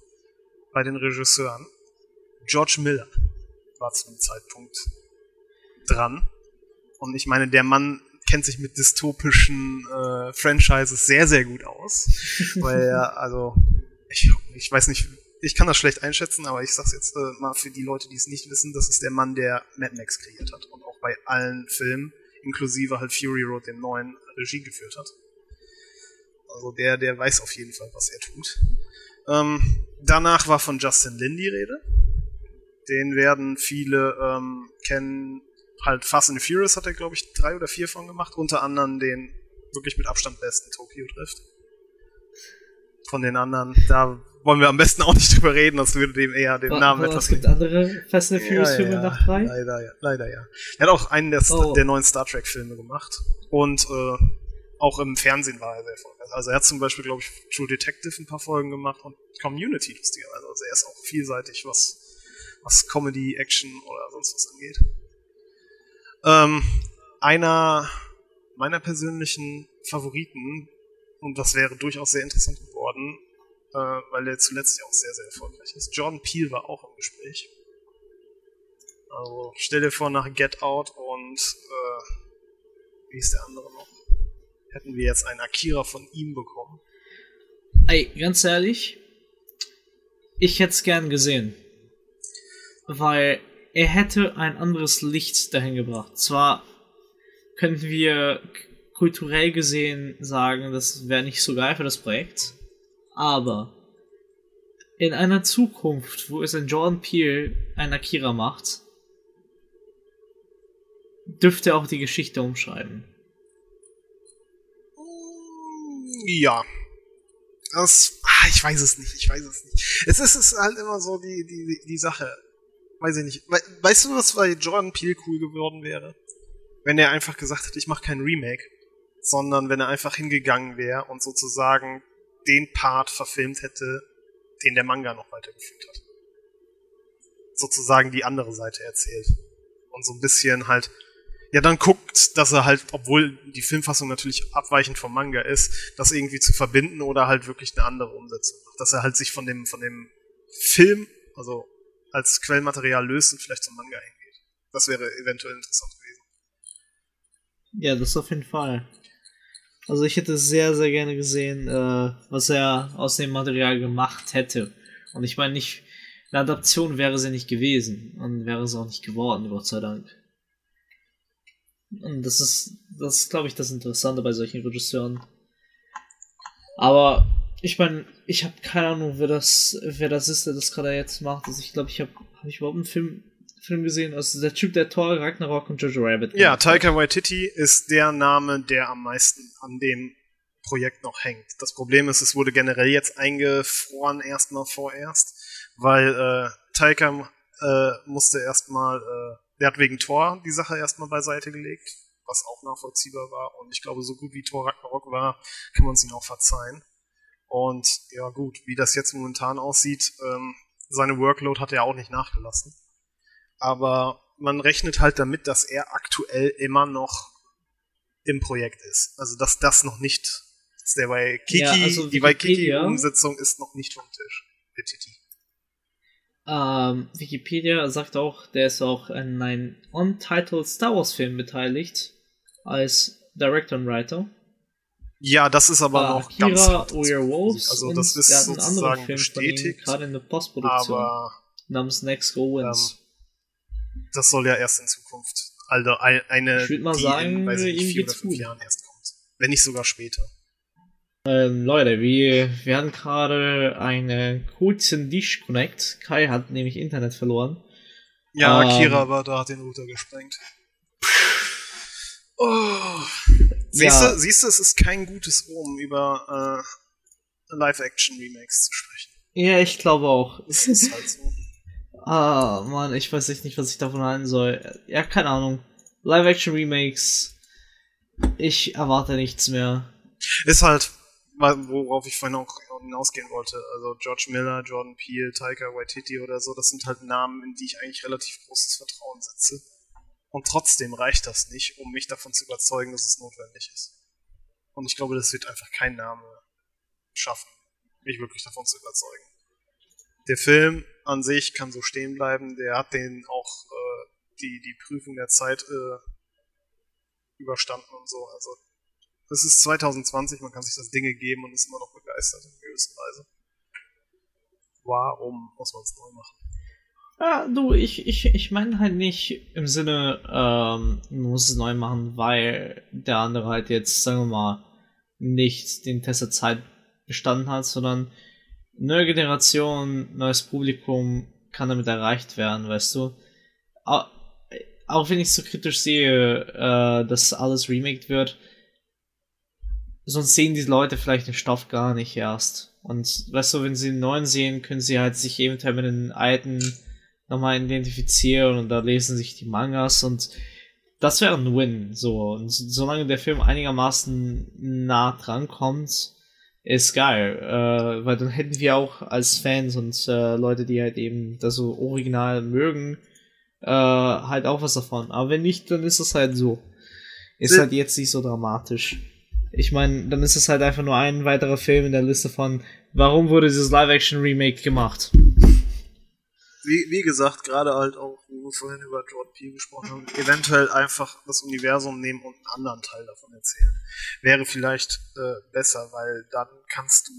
bei den Regisseuren, George Miller war zu dem Zeitpunkt dran. Und ich meine, der Mann kennt sich mit dystopischen äh, Franchises sehr, sehr gut aus. (laughs) weil er, also, ich, ich weiß nicht, ich kann das schlecht einschätzen, aber ich sag's jetzt äh, mal für die Leute, die es nicht wissen, das ist der Mann, der Mad Max kreiert hat und auch bei allen Filmen inklusive halt Fury Road, den neuen, Regie geführt hat. Also der, der weiß auf jeden Fall, was er tut. Ähm, danach war von Justin Lin die Rede. Den werden viele ähm, kennen. Halt Fast and Furious hat er, glaube ich, drei oder vier von gemacht. Unter anderem den wirklich mit Abstand besten Tokyo Drift. Von den anderen, da wollen wir am besten auch nicht (laughs) drüber reden, das würde dem eher den aber, Namen aber etwas. Es gibt andere Fast and Furious ja, Filme ja, nach drei? Leider ja, leider ja. Er hat auch einen der, oh. der neuen Star Trek Filme gemacht und äh, auch im Fernsehen war er sehr erfolgreich. Also er hat zum Beispiel, glaube ich, True Detective ein paar Folgen gemacht und Community lustigerweise. Also er ist auch vielseitig, was, was Comedy, Action oder sonst was angeht. Ähm, einer meiner persönlichen Favoriten und das wäre durchaus sehr interessant geworden, äh, weil er zuletzt ja auch sehr, sehr erfolgreich ist. Jordan Peele war auch im Gespräch. Also stell dir vor, nach Get Out und äh, wie ist der andere noch? Hätten wir jetzt einen Akira von ihm bekommen. Ey, ganz ehrlich, ich hätte es gern gesehen. Weil er hätte ein anderes Licht dahin gebracht. Zwar könnten wir kulturell gesehen sagen, das wäre nicht so geil für das Projekt, aber in einer Zukunft, wo es ein Jordan Peele ein Akira macht, dürfte er auch die Geschichte umschreiben. Ja. Das, ah, ich weiß es nicht, ich weiß es nicht. Es ist, es ist halt immer so die, die, die Sache. Weiß ich nicht. weißt du, was bei Jordan Peele cool geworden wäre? Wenn er einfach gesagt hätte, ich mache kein Remake, sondern wenn er einfach hingegangen wäre und sozusagen den Part verfilmt hätte, den der Manga noch weitergeführt hat. Sozusagen die andere Seite erzählt. Und so ein bisschen halt ja dann guckt, dass er halt, obwohl die Filmfassung natürlich abweichend vom Manga ist, das irgendwie zu verbinden oder halt wirklich eine andere Umsetzung macht. Dass er halt sich von dem, von dem Film, also als Quellmaterial löst und vielleicht zum Manga hingeht. Das wäre eventuell interessant gewesen. Ja, das auf jeden Fall. Also ich hätte sehr, sehr gerne gesehen, äh, was er aus dem Material gemacht hätte. Und ich meine nicht, eine Adaption wäre sie nicht gewesen und wäre es auch nicht geworden, Gott sei Dank. Und das ist, das ist, glaube ich, das Interessante bei solchen Regisseuren. Aber ich meine, ich habe keine Ahnung, wer das, wer das ist, der das gerade jetzt macht. Also ich glaube, ich habe hab ich überhaupt einen Film, Film gesehen. Also der Typ, der Thor, Ragnarok und Jojo Rabbit. Ja, Taika Waititi ist der Name, der am meisten an dem Projekt noch hängt. Das Problem ist, es wurde generell jetzt eingefroren erstmal vorerst, weil äh, Taika äh, musste erstmal äh, der hat wegen Tor die Sache erstmal beiseite gelegt, was auch nachvollziehbar war. Und ich glaube, so gut wie Tor Ragnarok war, kann man es ihm auch verzeihen. Und ja gut, wie das jetzt momentan aussieht, ähm, seine Workload hat er auch nicht nachgelassen. Aber man rechnet halt damit, dass er aktuell immer noch im Projekt ist. Also dass das noch nicht, dass der Waikiki, ja, also die Waikiki-Umsetzung ist noch nicht vom Tisch. Petiti. Ähm, Wikipedia sagt auch, der ist auch an einem Untitled Star Wars Film beteiligt als Director und Writer. Ja, das ist aber uh, noch Akira, ganz Warrior Wolves also das ist sozusagen bestätigt, gerade in der Postproduktion aber, namens Next Go Wins. Ähm, das soll ja erst in Zukunft, also eine, ich würde mal sagen, in, weiß ich nicht, vier oder fünf Jahren erst kommt, wenn nicht sogar später. Ähm, Leute, wir, wir hatten gerade einen kurzen Disconnect. Kai hat nämlich Internet verloren. Ja, ähm, Akira war da, hat den Router gesprengt. Oh. Siehst, ja. du, siehst du, es ist kein gutes Omen, über äh, Live-Action-Remakes zu sprechen. Ja, ich glaube auch. Es ist halt so. Ah, Mann, ich weiß echt nicht, was ich davon halten soll. Ja, keine Ahnung. Live-Action-Remakes. Ich erwarte nichts mehr. Ist halt, worauf ich vorhin auch hinausgehen wollte. Also George Miller, Jordan Peele, Taika Waititi oder so, das sind halt Namen, in die ich eigentlich relativ großes Vertrauen setze. Und trotzdem reicht das nicht, um mich davon zu überzeugen, dass es notwendig ist. Und ich glaube, das wird einfach kein Name schaffen, mich wirklich davon zu überzeugen. Der Film an sich kann so stehen bleiben, der hat den auch äh, die, die Prüfung der Zeit äh, überstanden und so. Also es ist 2020, man kann sich das Dinge geben und ist immer noch begeistert in gewisser Weise. Warum muss man es neu machen? Ja, du, ich, ich, ich meine halt nicht im Sinne, ähm, man muss es neu machen, weil der andere halt jetzt, sagen wir mal, nicht den Test der Zeit bestanden hat, sondern neue Generation, neues Publikum kann damit erreicht werden, weißt du. Auch, wenn ich so kritisch sehe, äh, dass alles remaked wird, sonst sehen die Leute vielleicht den Stoff gar nicht erst. Und weißt du, wenn sie den neuen sehen, können sie halt sich eventuell mit den alten nochmal identifizieren und da lesen sich die Mangas und das wäre ein Win. So, und solange der Film einigermaßen nah dran kommt, ist geil. Äh, weil dann hätten wir auch als Fans und äh, Leute, die halt eben das so original mögen, äh, halt auch was davon. Aber wenn nicht, dann ist es halt so. Ist halt jetzt nicht so dramatisch. ich meine, dann ist es halt einfach nur ein weiterer Film in der Liste von, warum wurde dieses Live-Action-Remake gemacht? Wie, wie gesagt, gerade halt auch, wo wir vorhin über Jordan Peele gesprochen haben, eventuell einfach das Universum nehmen und einen anderen Teil davon erzählen. Wäre vielleicht äh, besser, weil dann kannst du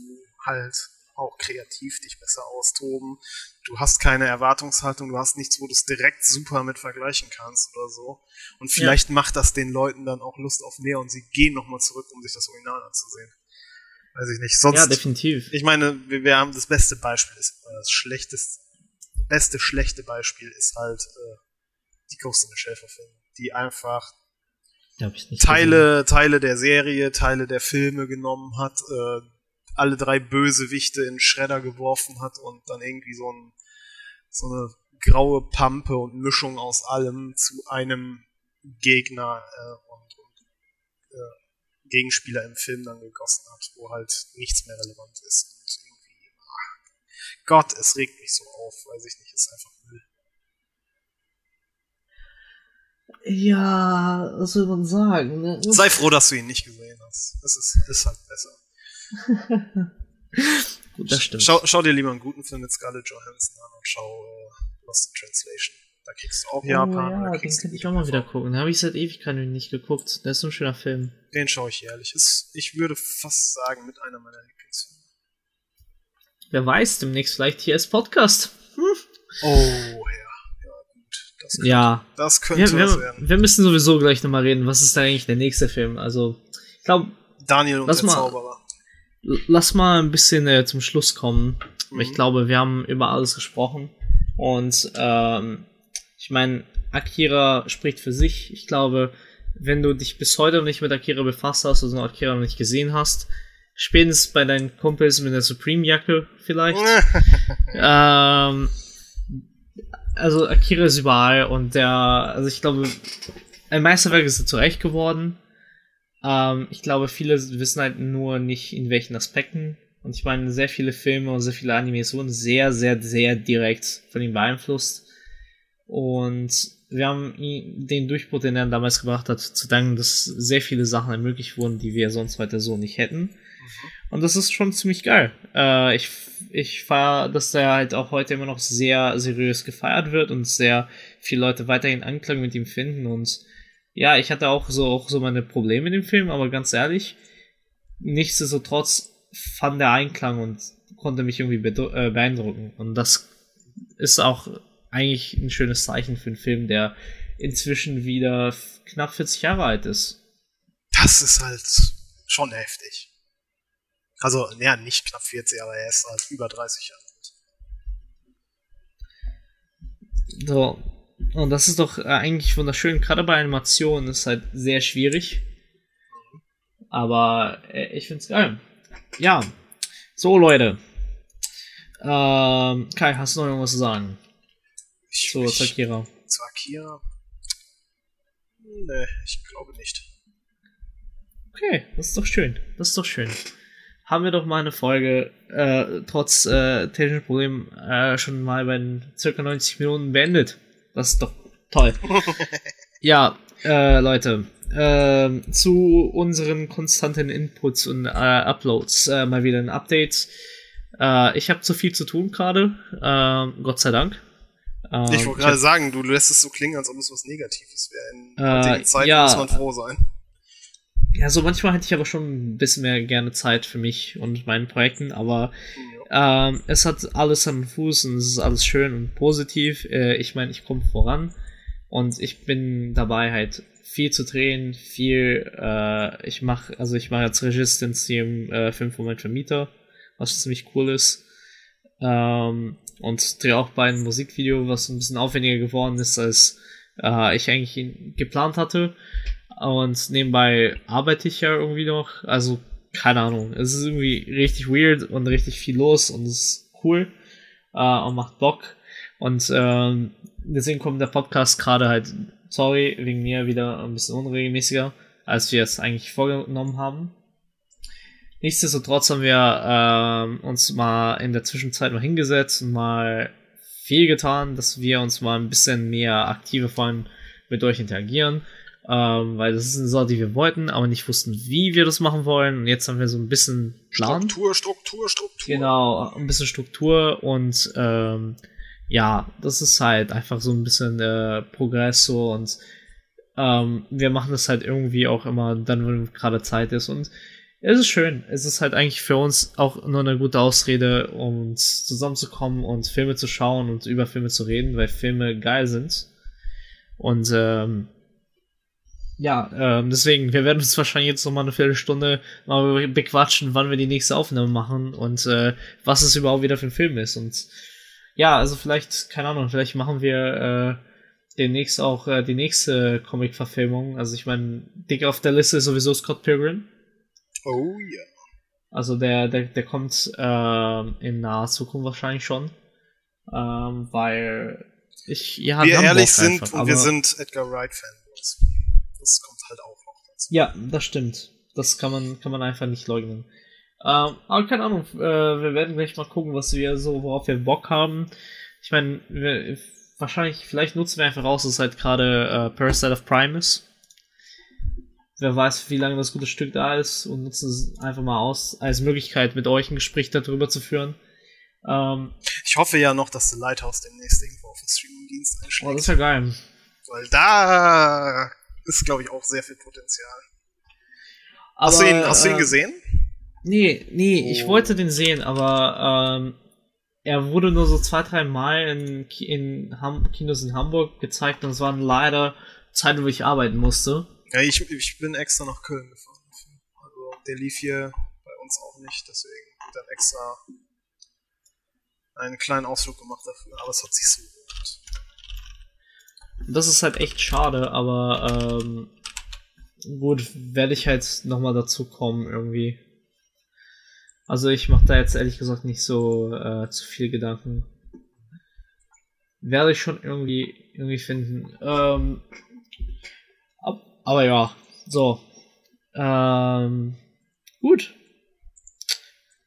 halt auch kreativ dich besser austoben. Du hast keine Erwartungshaltung, du hast nichts, wo du es direkt super mit vergleichen kannst oder so. Und vielleicht ja. macht das den Leuten dann auch Lust auf mehr und sie gehen nochmal zurück, um sich das Original anzusehen. Weiß ich nicht. Sonst, ja, definitiv. Ich meine, wir, wir haben das beste Beispiel, ist das schlechteste, beste schlechte Beispiel ist halt äh, die Ghost in the Shell Verfilmung, die einfach Teile, gesehen. Teile der Serie, Teile der Filme genommen hat, äh, alle drei Bösewichte in Schredder geworfen hat und dann irgendwie so, ein, so eine graue Pampe und Mischung aus allem zu einem Gegner äh, und, und äh, Gegenspieler im Film dann gegossen hat, wo halt nichts mehr relevant ist. Gott, es regt mich so auf, weiß ich nicht, ist einfach Müll. Ja, was will man sagen? Ne? Sei froh, dass du ihn nicht gesehen hast. Es ist, ist halt besser. (laughs) Gut, das stimmt. Schau, schau, dir lieber einen guten Film mit Scarlett Johansson an und schau uh, Lost in Translation. Da kriegst du auch oh, Japan. Ja, den könnte ich auch mal wieder gucken. Den habe ich seit Ewigkeiten nicht geguckt. Der ist so ein schöner Film. Den schaue ich jährlich. Ist, ich würde fast sagen, mit einer meiner Lieblingsfilme. Wer weiß, demnächst vielleicht hier als Podcast. Hm. Oh, ja. Ja, gut. Das könnte, ja. Das könnte wir, wir, werden. Wir müssen sowieso gleich nochmal reden. Was ist da eigentlich der nächste Film? Also, ich glaube. Daniel und der mal, Zauberer lass mal ein bisschen äh, zum Schluss kommen. Mhm. Ich glaube, wir haben über alles gesprochen. Und ähm, ich meine, Akira spricht für sich. Ich glaube, wenn du dich bis heute noch nicht mit Akira befasst hast oder Akira noch nicht gesehen hast, spätestens bei deinen Kumpels mit der Supreme-Jacke vielleicht. (laughs) ähm, also Akira ist überall und der, also ich glaube, ein Meisterwerk ist er zurecht geworden. Ähm, ich glaube, viele wissen halt nur nicht, in welchen Aspekten. Und ich meine, sehr viele Filme und sehr viele Animes wurden sehr, sehr, sehr direkt von ihm beeinflusst. Und wir haben den Durchbruch, den er damals gebracht hat, zu danken, dass sehr viele Sachen ermöglicht wurden, die wir sonst weiter so nicht hätten. Mhm. Und das ist schon ziemlich geil. Äh, ich ich feiere, dass der halt auch heute immer noch sehr seriös gefeiert wird und sehr viele Leute weiterhin Anklang mit ihm finden und ja, ich hatte auch so, auch so meine Probleme in dem Film, aber ganz ehrlich, nichtsdestotrotz fand der Einklang und konnte mich irgendwie äh, beeindrucken. Und das ist auch eigentlich ein schönes Zeichen für einen Film, der inzwischen wieder knapp 40 Jahre alt ist. Das ist halt schon heftig. Also, ja, nicht knapp 40, aber er ist halt über 30 Jahre alt. So, und das ist doch äh, eigentlich wunderschön. Gerade bei Animationen ist halt sehr schwierig. Aber äh, ich find's geil. Ja. So, Leute. Ähm, Kai, hast du noch irgendwas zu sagen? Ich, so, zu Akira. Zu Akira? Nee, ich glaube nicht. Okay, das ist doch schön. Das ist doch schön. Haben wir doch mal eine Folge, äh, trotz äh, technischen Problemen, äh, schon mal bei circa 90 Minuten beendet. Das ist doch toll. (laughs) ja, äh, Leute, äh, zu unseren konstanten Inputs und äh, Uploads äh, mal wieder ein Update. Äh, ich habe zu viel zu tun gerade, äh, Gott sei Dank. Ähm, ich wollte gerade sagen, du lässt es so klingen, als ob es was Negatives wäre. In äh, Zeiten ja, muss man froh sein. Ja, so manchmal hätte ich aber schon ein bisschen mehr gerne Zeit für mich und meinen Projekten, aber ähm, es hat alles am Fuß und es ist alles schön und positiv. Äh, ich meine, ich komme voran und ich bin dabei halt viel zu drehen, viel, äh, ich mache, also ich mache jetzt Resistance im äh, Film von meinem Vermieter, was ziemlich cool ist. Ähm, und drehe auch bei einem Musikvideo, was ein bisschen aufwendiger geworden ist, als äh, ich eigentlich geplant hatte. Und nebenbei arbeite ich ja irgendwie noch. Also, keine Ahnung. Es ist irgendwie richtig weird und richtig viel los und es ist cool äh, und macht Bock. Und ähm, deswegen kommt der Podcast gerade halt, sorry, wegen mir wieder ein bisschen unregelmäßiger, als wir es eigentlich vorgenommen haben. Nichtsdestotrotz haben wir äh, uns mal in der Zwischenzeit mal hingesetzt und mal viel getan, dass wir uns mal ein bisschen mehr aktiver vor allem mit euch interagieren Ähm, weil das ist eine Sache, die wir wollten, aber nicht wussten, wie wir das machen wollen. Und jetzt haben wir so ein bisschen Plan. Struktur, Struktur, Struktur. Genau, ein bisschen Struktur und ähm, ja, das ist halt einfach so ein bisschen äh, Progress so und ähm, wir machen das halt irgendwie auch immer dann, wenn gerade Zeit ist und es ist schön. Es ist halt eigentlich für uns auch nur eine gute Ausrede, um zusammenzukommen und Filme zu schauen und über Filme zu reden, weil Filme geil sind. Und ähm, ja, ähm, deswegen, wir werden uns wahrscheinlich jetzt noch mal eine Viertelstunde mal bequatschen, wann wir die nächste Aufnahme machen und äh, was es überhaupt wieder für ein Film ist. Und ja, also vielleicht, keine Ahnung, vielleicht machen wir äh, demnächst auch äh, die nächste Comic-Verfilmung. Also ich meine, dick auf der Liste ist sowieso Scott Pilgrim. Oh ja. Yeah. Also der, der, der kommt äh, in naher Zukunft wahrscheinlich schon. Ähm, weil ich, ja, wir ehrlich sind einfach, und wir sind Edgar Wright-Fanboys das kommt halt auch noch dazu. Ja, das stimmt. Das kann man, kann man einfach nicht leugnen. Ähm, aber keine Ahnung, äh, wir werden gleich mal gucken, was wir so, worauf wir Bock haben. Ich meine, wahrscheinlich, vielleicht nutzen wir einfach raus, dass es halt gerade äh, Parasite of Prime ist. Wer weiß, wie lange das gute Stück da ist und nutzen es einfach mal aus, als Möglichkeit, mit euch ein Gespräch darüber zu führen. Ähm, ich hoffe ja noch, dass The Lighthouse demnächst irgendwo auf dem Streaming-Dienst einschlägt. Oh, das ist ja geil. Weil da ist, glaube ich, auch sehr viel Potenzial. Aber, hast, du ihn, hast du ihn äh, gesehen? Nee, nee, oh. ich wollte den sehen, aber ähm, er wurde nur so zwei, drei Mal in, in Ham Kinos in Hamburg gezeigt und es waren leider Zeiten, wo ich arbeiten musste. Ja, ich, ich bin extra nach Köln gefahren. Also der lief hier bei uns auch nicht, deswegen dann extra einen kleinen Ausflug gemacht dafür, aber es hat sich so gelohnt. Das ist halt echt schade, aber ähm, gut, werde ich halt nochmal dazu kommen irgendwie. Also ich mache da jetzt ehrlich gesagt nicht so äh, zu viel Gedanken. Werde ich schon irgendwie irgendwie finden. Ähm, ab, aber ja, so. Ähm, gut.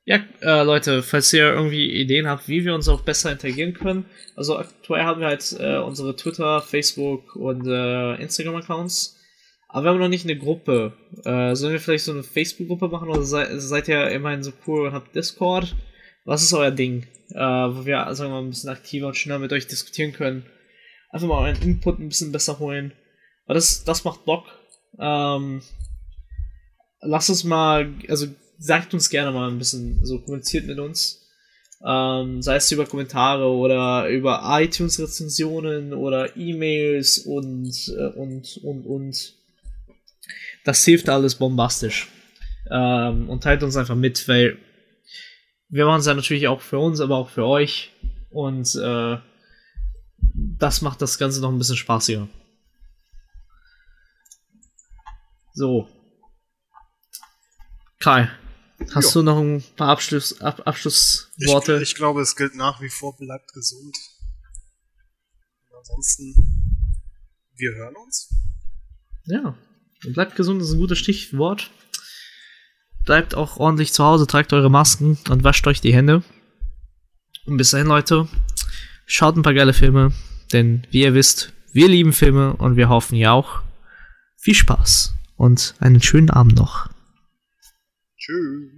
Ja, äh, Leute, falls ihr irgendwie Ideen habt, wie wir uns auch besser interagieren können. Also aktuell haben wir halt äh, unsere Twitter, Facebook und äh, Instagram-Accounts. Aber wir haben noch nicht eine Gruppe. Äh, sollen wir vielleicht so eine Facebook-Gruppe machen oder sei, seid ihr immerhin so cool und habt Discord? Was ist euer Ding? Äh, wo wir, sagen wir mal, ein bisschen aktiver und schneller mit euch diskutieren können. Einfach mal euren Input ein bisschen besser holen. Aber das, das macht Bock. Ähm, lasst uns mal, also sagt uns gerne mal ein bisschen, so kommuniziert mit uns. Ähm, sei es über Kommentare oder über iTunes-Rezensionen oder E-Mails und, äh, und, und, und. Das hilft alles bombastisch. Ähm, und teilt uns einfach mit, weil wir machen es ja natürlich auch für uns, aber auch für euch. Und äh, das macht das Ganze noch ein bisschen spaßiger. So. Kai, Hast jo. du noch ein paar Abschluss, Ab, Abschlussworte? Ich, ich, glaube, es gilt nach wie vor, bleibt gesund. Und ansonsten, wir hören uns. Ja, bleibt gesund ist ein gutes Stichwort. Bleibt auch ordentlich zu Hause, tragt eure Masken und wascht euch die Hände. Und bis dahin, Leute, schaut ein paar geile Filme, denn wie ihr wisst, wir lieben Filme und wir hoffen ihr auch. Viel Spaß und einen schönen Abend noch. Tschüss.